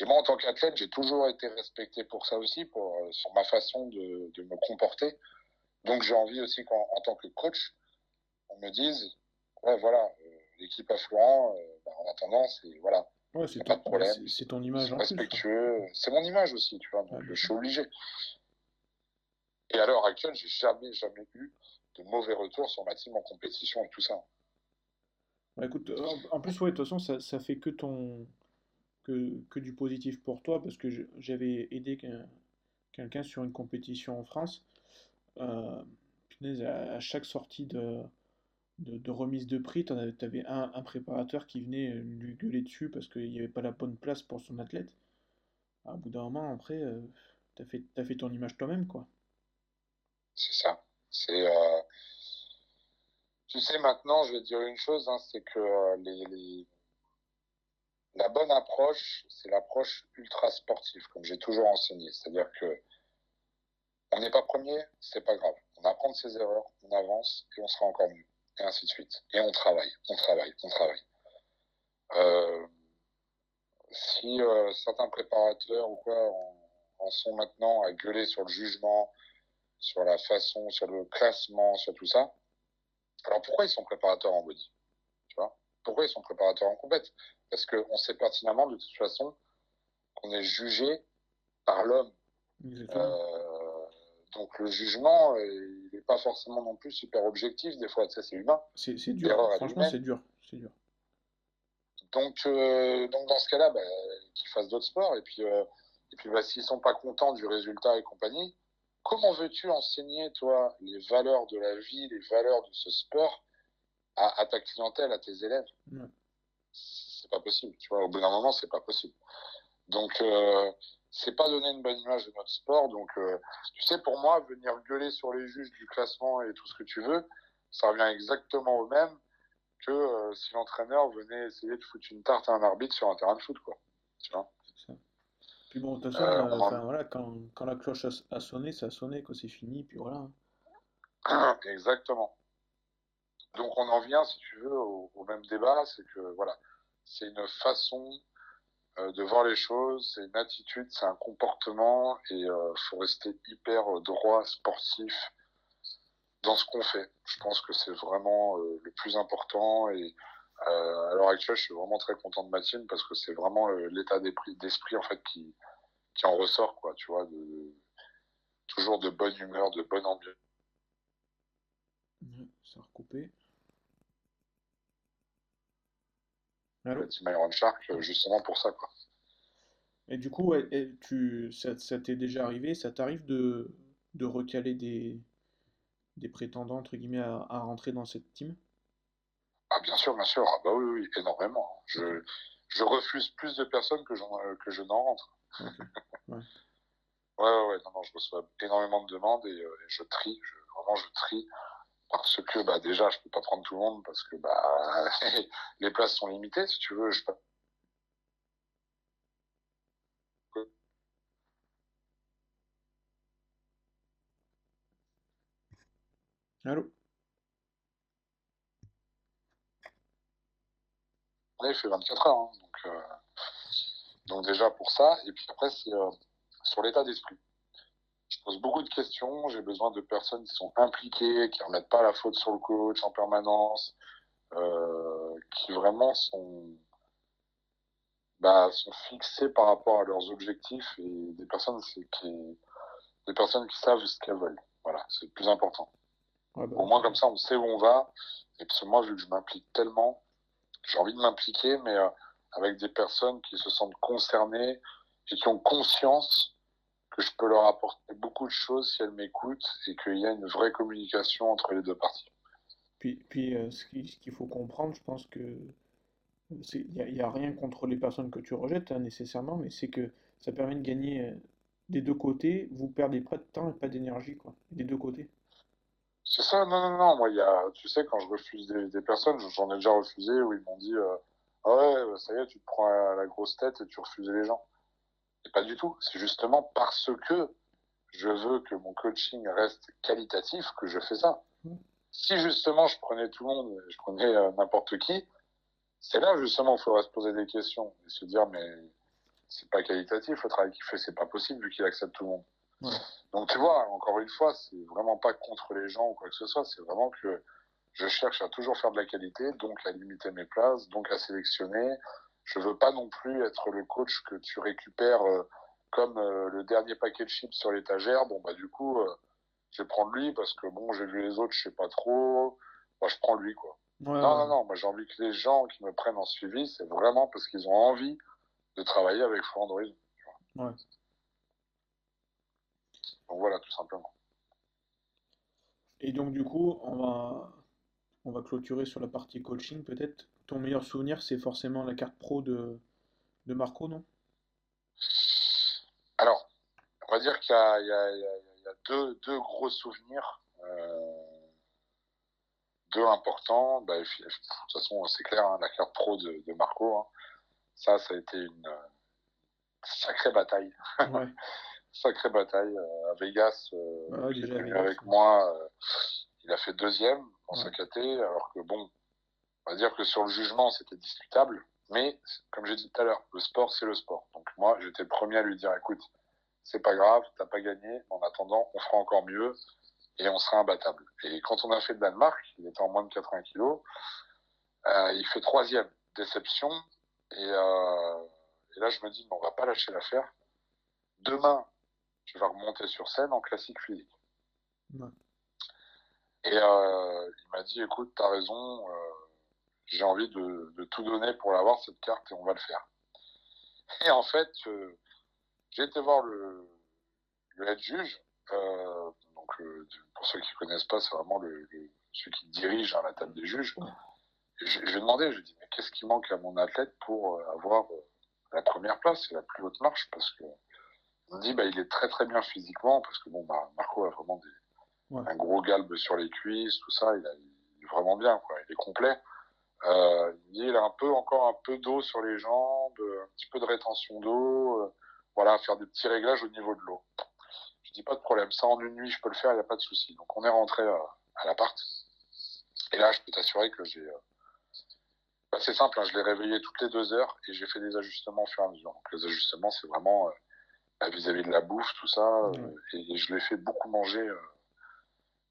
Et moi en tant qu'athlète, j'ai toujours été respecté pour ça aussi, pour sur ma façon de, de me comporter. Donc j'ai envie aussi qu'en en tant que coach, on me dise, ouais, voilà, euh, l'équipe à Florent, euh, bah, en attendant, c'est voilà. Ouais, c'est pas de problème. C'est ton image. Respectueux. C'est mon image aussi, tu vois. Donc, je suis obligé. Et à l'heure actuelle, j'ai jamais, jamais eu de mauvais retours sur ma team en compétition et tout ça. Bah, écoute, en plus, ouais, de toute façon, ça, ça fait que ton. Que, que, du positif pour toi, parce que j'avais aidé quelqu'un sur une compétition en France. Euh, à chaque sortie de, de, remise de prix, tu avais un, un, préparateur qui venait euh, lui gueuler dessus parce qu'il n'y avait pas la bonne place pour son athlète. À bout d'un moment, après, euh, tu as fait ton image toi-même, quoi. C'est ça. C'est. Euh, tu sais, maintenant, je vais te dire une chose, hein, c'est que les, la bonne approche, c'est l'approche ultra sportive, comme j'ai toujours enseigné. C'est-à-dire que on n'est pas premier, c'est pas grave. On apprend de ses erreurs, on avance et on sera encore mieux et ainsi de suite. Et on travaille, on travaille, on travaille. Euh, si euh, certains préparateurs ou quoi en, sont maintenant à gueuler sur le jugement, sur la façon, sur le classement, sur tout ça, alors pourquoi ils sont préparateurs en body? Tu vois? Pourquoi ils sont préparateurs en compète? Parce qu'on sait pertinemment de toute façon qu'on est jugé par l'homme. Donc le jugement, euh, il n'est pas forcément non plus super objectif, des fois, ça c'est humain. C'est dur, franchement c'est dur, c'est dur. Donc, euh, donc dans ce cas-là, bah, qu'ils fassent d'autres sports, et puis, euh, et puis bah, s'ils sont pas contents du résultat et compagnie, comment veux-tu enseigner, toi, les valeurs de la vie, les valeurs de ce sport à, ta clientèle, à tes élèves? C'est pas possible, tu vois, au bout d'un moment, c'est pas possible. Donc, c'est pas donner une bonne image de notre sport. Donc, euh, tu sais, pour moi, venir gueuler sur les juges du classement et tout ce que tu veux, ça revient exactement au même que euh, si l'entraîneur venait essayer de foutre une tarte à un arbitre sur un terrain de foot, quoi. Tu vois? Puis bon, de toute façon, euh, voilà, quand, quand, la cloche a, sonné, ça a sonné, quoi, c'est fini, puis voilà. Exactement. Donc on en vient, si tu veux, au, au même débat, c'est que voilà, c'est une façon de voir les choses, c'est une attitude, c'est un comportement et il euh, faut rester hyper droit, sportif dans ce qu'on fait. Je pense que c'est vraiment euh, le plus important et à l'heure actuelle, je suis vraiment très content de ma team parce que c'est vraiment l'état d'esprit en fait qui, qui en ressort quoi, tu vois, de, toujours de bonne humeur, de bonne ambiance. ça a. Team Iron Shark, euh, justement pour ça. Quoi. Et du coup, tu, ça, ça t'est déjà arrivé, ça t'arrive de, de recaler des, des prétendants, entre guillemets, à, à rentrer dans cette team? Ah, bien sûr, bien sûr. Ah, bah oui, oui, énormément. Je, je refuse plus de personnes que, euh, que je n'en rentre. Ouais. ouais. ouais, non, non, je reçois énormément de demandes et, euh, je trie, vraiment, je trie parce que bah déjà je peux pas prendre tout le monde parce que bah les places sont limitées si tu veux je Allô? Journée fait 24 heures. Hein. donc, donc déjà pour ça. Et puis après, c'est sur l'état d'esprit. Je pose beaucoup de questions. J'ai besoin de personnes qui sont impliquées, qui ne remettent pas la faute sur le coach en permanence, qui vraiment sont bah, sont fixés par rapport à leurs objectifs et des personnes qui des personnes qui savent ce qu'elles veulent. Voilà, c'est le plus important. Bah, Au moins comme ça, on sait où on va. Et que moi, vu que je m'implique tellement, j'ai envie de m'impliquer, mais euh, avec des personnes qui se sentent concernées et qui ont conscience que je peux leur apporter beaucoup de choses si elles m'écoutent et qu'il y a une vraie communication entre les deux parties. Puis, puis euh, ce qu'il faut comprendre, je pense que il n'y a, a, rien contre les personnes que tu rejettes hein, nécessairement, mais c'est que ça permet de gagner euh, des deux côtés. Vous perdez pas de temps et pas d'énergie, quoi, des deux côtés. C'est ça, non, non, non. Moi, y a, tu sais, quand je refuse des, personnes, j'en ai déjà refusé où ils m'ont dit euh, Ah ouais, bah, ça y est, tu te prends la grosse tête et tu refuses les gens. Pas du tout. C'est justement parce que je veux que mon coaching reste qualitatif que je fais ça. Mmh. Si justement je prenais tout le monde, je prenais euh, n'importe qui, c'est là justement où il faudrait se poser des questions et se dire mais c'est pas qualitatif le travail qu'il fait, c'est pas possible vu qu'il accepte tout le monde. Donc tu vois, encore une fois, c'est vraiment pas contre les gens ou quoi que ce soit, c'est vraiment que je cherche à toujours faire de la qualité, donc à limiter mes places, donc à sélectionner. Je veux pas non plus être le coach que tu récupères euh, comme euh, le dernier paquet de chips sur l'étagère. Bon bah du coup, euh, je vais prendre lui parce que bon, j'ai vu les autres, je sais pas trop. Moi, je prends lui quoi non, non, non, moi j'ai envie que les gens qui me prennent en suivi, c'est vraiment parce qu'ils ont envie de travailler avec Florent Ouais. Donc voilà, tout simplement. Et donc du coup, on va, on va clôturer sur la partie coaching peut-être. Ton meilleur souvenir, c'est forcément la carte pro de, de Marco, non? Alors, on va dire qu'il y, y, a, deux, deux gros souvenirs. Euh, deux importants. Bah, de toute façon, c'est clair, hein, la carte pro de, Marco, hein. ça, ça a été une sacrée bataille. sacrée bataille. Euh, à Vegas, euh, il est venu avec moi. il a fait deuxième en sa KT, alors que bon, on va dire que sur le jugement, c'était discutable. Mais, comme j'ai dit tout à l'heure, le sport, c'est le sport. Donc moi, j'étais le premier à lui dire, écoute, c'est pas grave, t'as pas gagné. En attendant, on fera encore mieux et on sera imbattable. Et quand on a fait le Danemark, il était en moins de 80 kilos, euh, il fait troisième, déception. Et, euh, et, là, je me dis, on va pas lâcher l'affaire. Demain, tu vas remonter sur scène en classique physique. Et euh, il m'a dit, écoute, tu as raison, euh, j'ai envie de, de, tout donner pour l'avoir, cette carte, et on va le faire. Et en fait, euh, j'ai été voir le, le head juge, euh, donc, euh, pour ceux qui ne connaissent pas, c'est vraiment le, celui qui dirige hein, la table des juges. je, lui ai demandé, je lui ai dit, mais qu'est-ce qui manque à mon athlète pour avoir la première place et la plus haute marche? Parce que on dit, bah, il est très très bien physiquement, parce que bon, bah, Marco a vraiment des, un gros galbe sur les cuisses, tout ça, il, est vraiment bien, quoi, il est complet. Euh, il a un peu encore un peu d'eau sur les jambes, un petit peu de rétention d'eau, voilà, faire des petits réglages au niveau de l'eau pas de problème. Ça, en une nuit, je peux le faire, il n'y a pas de souci. Donc, on est rentré euh, à, l'appart. Et là, je peux t'assurer que j'ai. Euh, bah, c'est simple, hein, je l'ai réveillé toutes les deux heures et j'ai fait des ajustements au fur et à mesure. Donc, les ajustements, c'est vraiment euh, bah, vis-à-vis de la bouffe, tout ça. et, je l'ai fait beaucoup manger.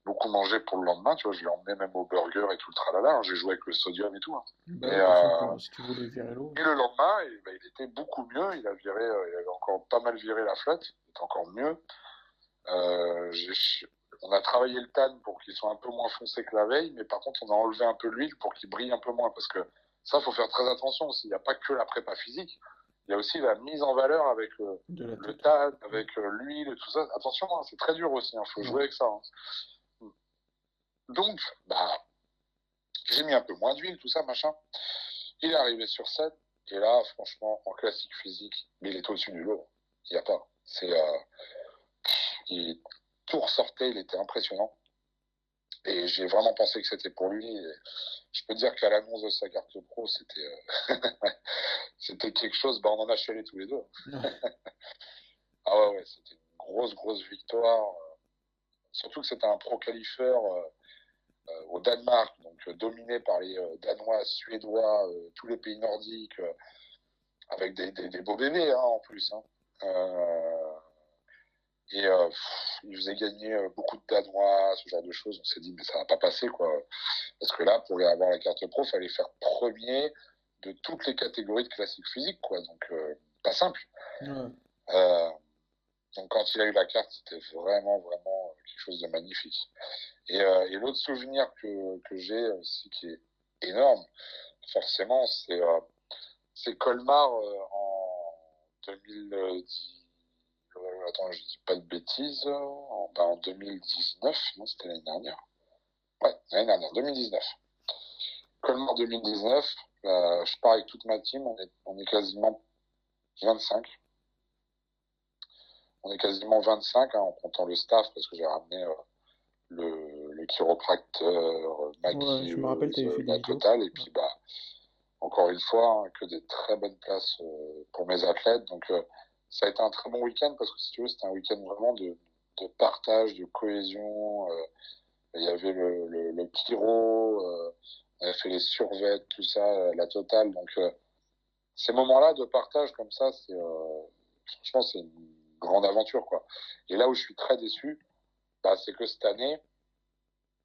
Beaucoup manger pour le lendemain, tu vois, je l'ai emmené même au burger et tout le tralala, hein. j'ai joué avec le sodium et tout. Hein. Bah, et, et, le lendemain, il était beaucoup mieux, il a viré, il avait encore pas mal viré la flotte, il était encore mieux. Euh, on a travaillé le tan pour qu'il soit un peu moins foncé que la veille, mais par contre, on a enlevé un peu l'huile pour qu'il brille un peu moins. Parce que ça, faut faire très attention aussi. Il n'y a pas que la prépa physique. Il y a aussi la mise en valeur avec le, le tan, avec euh, l'huile et tout ça. Attention, hein, c'est très dur aussi. Il hein, faut jouer avec ça. Donc, bah, j'ai mis un peu moins d'huile, tout ça, machin. Il est arrivé sur scène. Et là, franchement, en classique physique, mais il est au-dessus du lot. Il n'y a pas. C'est, euh, il tout ressortait, il était impressionnant. Et j'ai vraiment pensé que c'était pour lui. je peux dire qu'à l'annonce de sa carte pro, c'était euh, c'était quelque chose. Bah, on en a chialé tous les deux. ah ouais, ouais c'était une grosse, grosse victoire. Surtout que c'était un pro qualifeur. Euh, au Danemark, donc dominé par les Danois, Suédois, tous les pays nordiques, avec des, des, beaux bébés hein, en plus. Hein. et ils faisaient gagner beaucoup de Danois, ce genre de choses. On s'est dit, mais ça va pas passer, quoi. Parce que là, pour avoir la carte pro, il fallait faire premier de toutes les catégories de classique physique, quoi. Donc, pas simple. Euh, donc quand il a eu la carte, c'était vraiment, vraiment quelque chose de magnifique. Et, euh, et l'autre souvenir que, que j'ai aussi qui est énorme, forcément, c'est euh, Colmar en 2010. attends, je dis pas de bêtises. En, ben, en 2019, non, c'était l'année dernière. Ouais, l'année dernière, 2019. Colmar 2019, je pars avec toute ma team, on est, on est quasiment 25 on est quasiment 25 hein, en comptant le staff parce que j'ai ramené euh, le, le, chiropracteur, Maggie, euh, la totale et puis bah encore une fois hein, que des très bonnes places euh, pour mes athlètes donc ça a été un très bon week-end parce que si tu veux c'était un week-end vraiment de, de, partage, de cohésion. il y avait le, le, le chiro, on avait fait les survêtes, tout ça, la totale. Donc ces moments-là de partage comme ça, c'est franchement c'est une grande aventure, quoi. Et là où je suis très déçu, bah, c'est que cette année,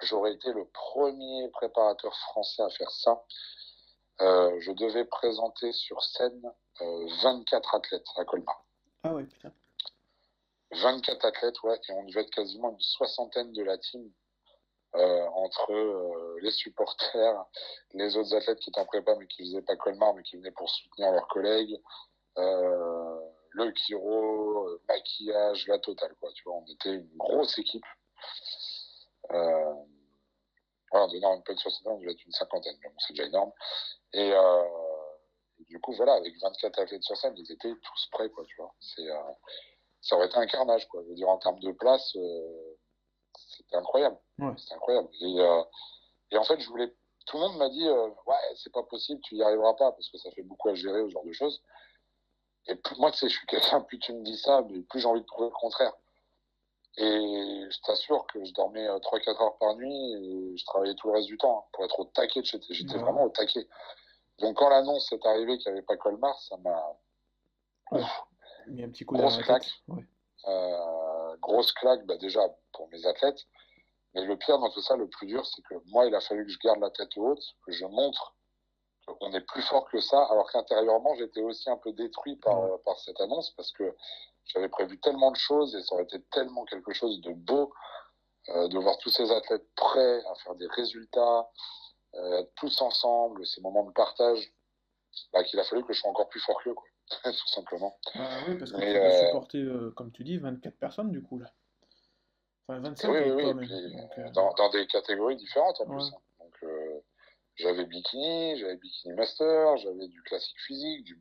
j'aurais été le premier préparateur français à faire ça. Euh, je devais présenter sur scène 24 euh, athlètes à Colmar. Ah ouais, putain. 24 athlètes, ouais, et on devait être quasiment une soixantaine de la team. Euh, entre les supporters, les autres athlètes qui étaient en prépa mais qui faisaient pas Colmar mais qui venaient pour soutenir leurs collègues, le chiro, euh, maquillage, la totale, quoi. Tu vois, on était une grosse équipe. Euh, voilà, de une peu de 60 ans, on devait être une cinquantaine, bon, c'est déjà énorme. Et, euh, du coup, voilà, avec 24 athlètes sur scène, ils étaient tous prêts, quoi, tu vois. C'est, euh, ça aurait été un carnage, quoi. Je veux dire, en termes de place, c'était incroyable. Ouais. C'était incroyable. Et, et en fait, je voulais, tout le monde m'a dit, ouais, c'est pas possible, tu y arriveras pas, parce que ça fait beaucoup à gérer, ce genre de choses. Et moi, tu sais, je suis quelqu'un, plus tu me dis ça, mais plus j'ai envie de prouver le contraire. Et je t'assure que je dormais 3-4 euh, heures par nuit et je travaillais tout le reste du temps hein, pour être au taquet. J'étais, j'étais vraiment au taquet. Donc quand l'annonce est arrivée qu'il n'y avait pas Colmar, ça m'a... Ouais. un petit coup grosse claque. Euh, grosse claque, bah déjà pour mes athlètes. Mais le pire dans tout ça, le plus dur, c'est que moi, il a fallu que je garde la tête haute, que je montre on est plus fort que ça, alors qu'intérieurement, j'étais aussi un peu détruit par, par cette annonce parce que j'avais prévu tellement de choses et ça aurait été tellement quelque chose de beau euh, de voir tous ces athlètes prêts à faire des résultats, euh, tous ensemble, ces moments de partage, bah, qu'il a fallu que je sois encore plus fort qu'eux, tout simplement. Bah oui, parce que tu as euh, supporté, comme tu dis, 24 personnes du coup là. Enfin, 25 oui, oui, oui, dans, dans, des catégories différentes en plus. Hein. J'avais bikini, j'avais bikini master, j'avais du classique physique, du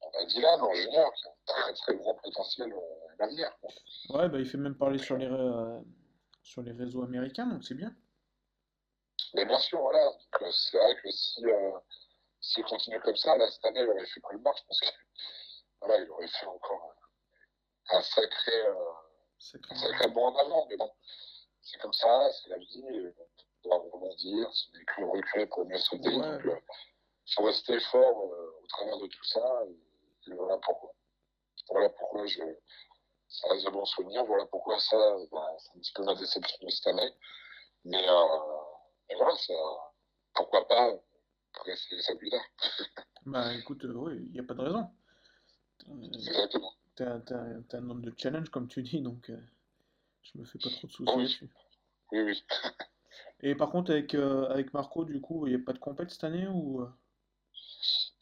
on a Dylan en junior qui a un très très grand potentiel à l'avenir. Ouais, bah, il fait même parler sur les, euh, sur les réseaux américains, donc c'est bien. Mais bien sûr, voilà. Euh, c'est vrai que si euh, s'il continue comme ça, là, cette année, il aurait fait le marche, je pense que voilà, il aurait fait encore un, sacré. C'est très bon en avant, mais bon, c'est comme ça, c'est la vie, on doit rebondir, ce n'est que reculer pour mieux sauter. Ouais. Donc, il faut rester fort euh, au travers de tout ça, et, voilà pourquoi. Voilà pourquoi je, ça reste de bons souvenirs, voilà pourquoi ça, bah, c'est un petit peu ma déception de cette année. Mais, euh, mais voilà, ça, pourquoi pas rester ça plus tard. bah écoute, euh, oui, il n'y a pas de raison. Exactement. T'as un, un, nombre de challenges, comme tu dis, donc euh, je me fais pas trop de soucis là-dessus. Oui, oui. Et par contre, avec, euh, avec Marco, du coup, il n'y a pas de compète cette année ou euh?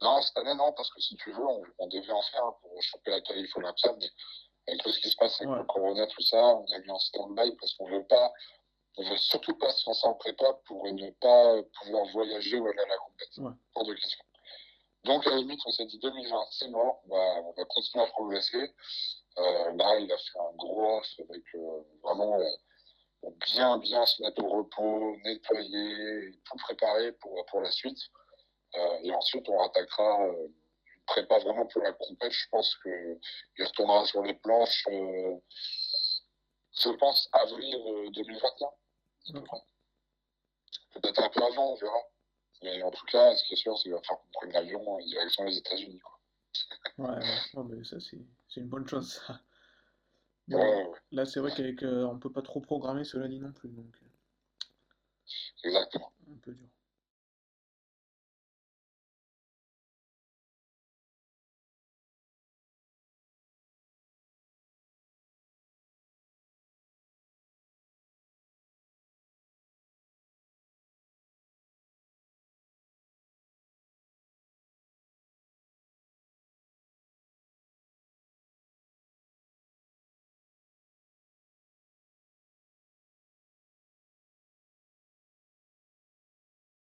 Non, cette année, non, parce que si tu veux, on, devait en faire pour choper la qualif Olympia, mais avec tout ce qui se passe avec le Corona, tout ça, on a mis en stand-by parce qu'on veut pas, on veut surtout pas se lancer en prépa pour ne pas pouvoir voyager ou aller à la compétition. Ouais. De. Donc, à la limite, on s'est dit 2020, c'est mort, on va, on va continuer à progresser. Euh, là, il a fait un gros off avec euh, vraiment euh, bien, bien se mettre au repos, nettoyer, tout préparer pour, pour la suite. Euh, et ensuite, on rattaquera euh, une prépare vraiment pour la compète. Je pense qu'il retournera sur les planches, euh, je pense, avril 2021. Euh, Peut-être un peu avant, on verra. Mais en tout cas, ce qui est sûr, c'est qu'il va falloir qu'on prenne l'avion en direction des États-Unis. Ouais, ouais, mais ça, c'est une bonne chose, ça. Là, c'est vrai qu'avec, euh, on peut pas trop programmer cela dit non plus, donc. Exactement. Un peu dur.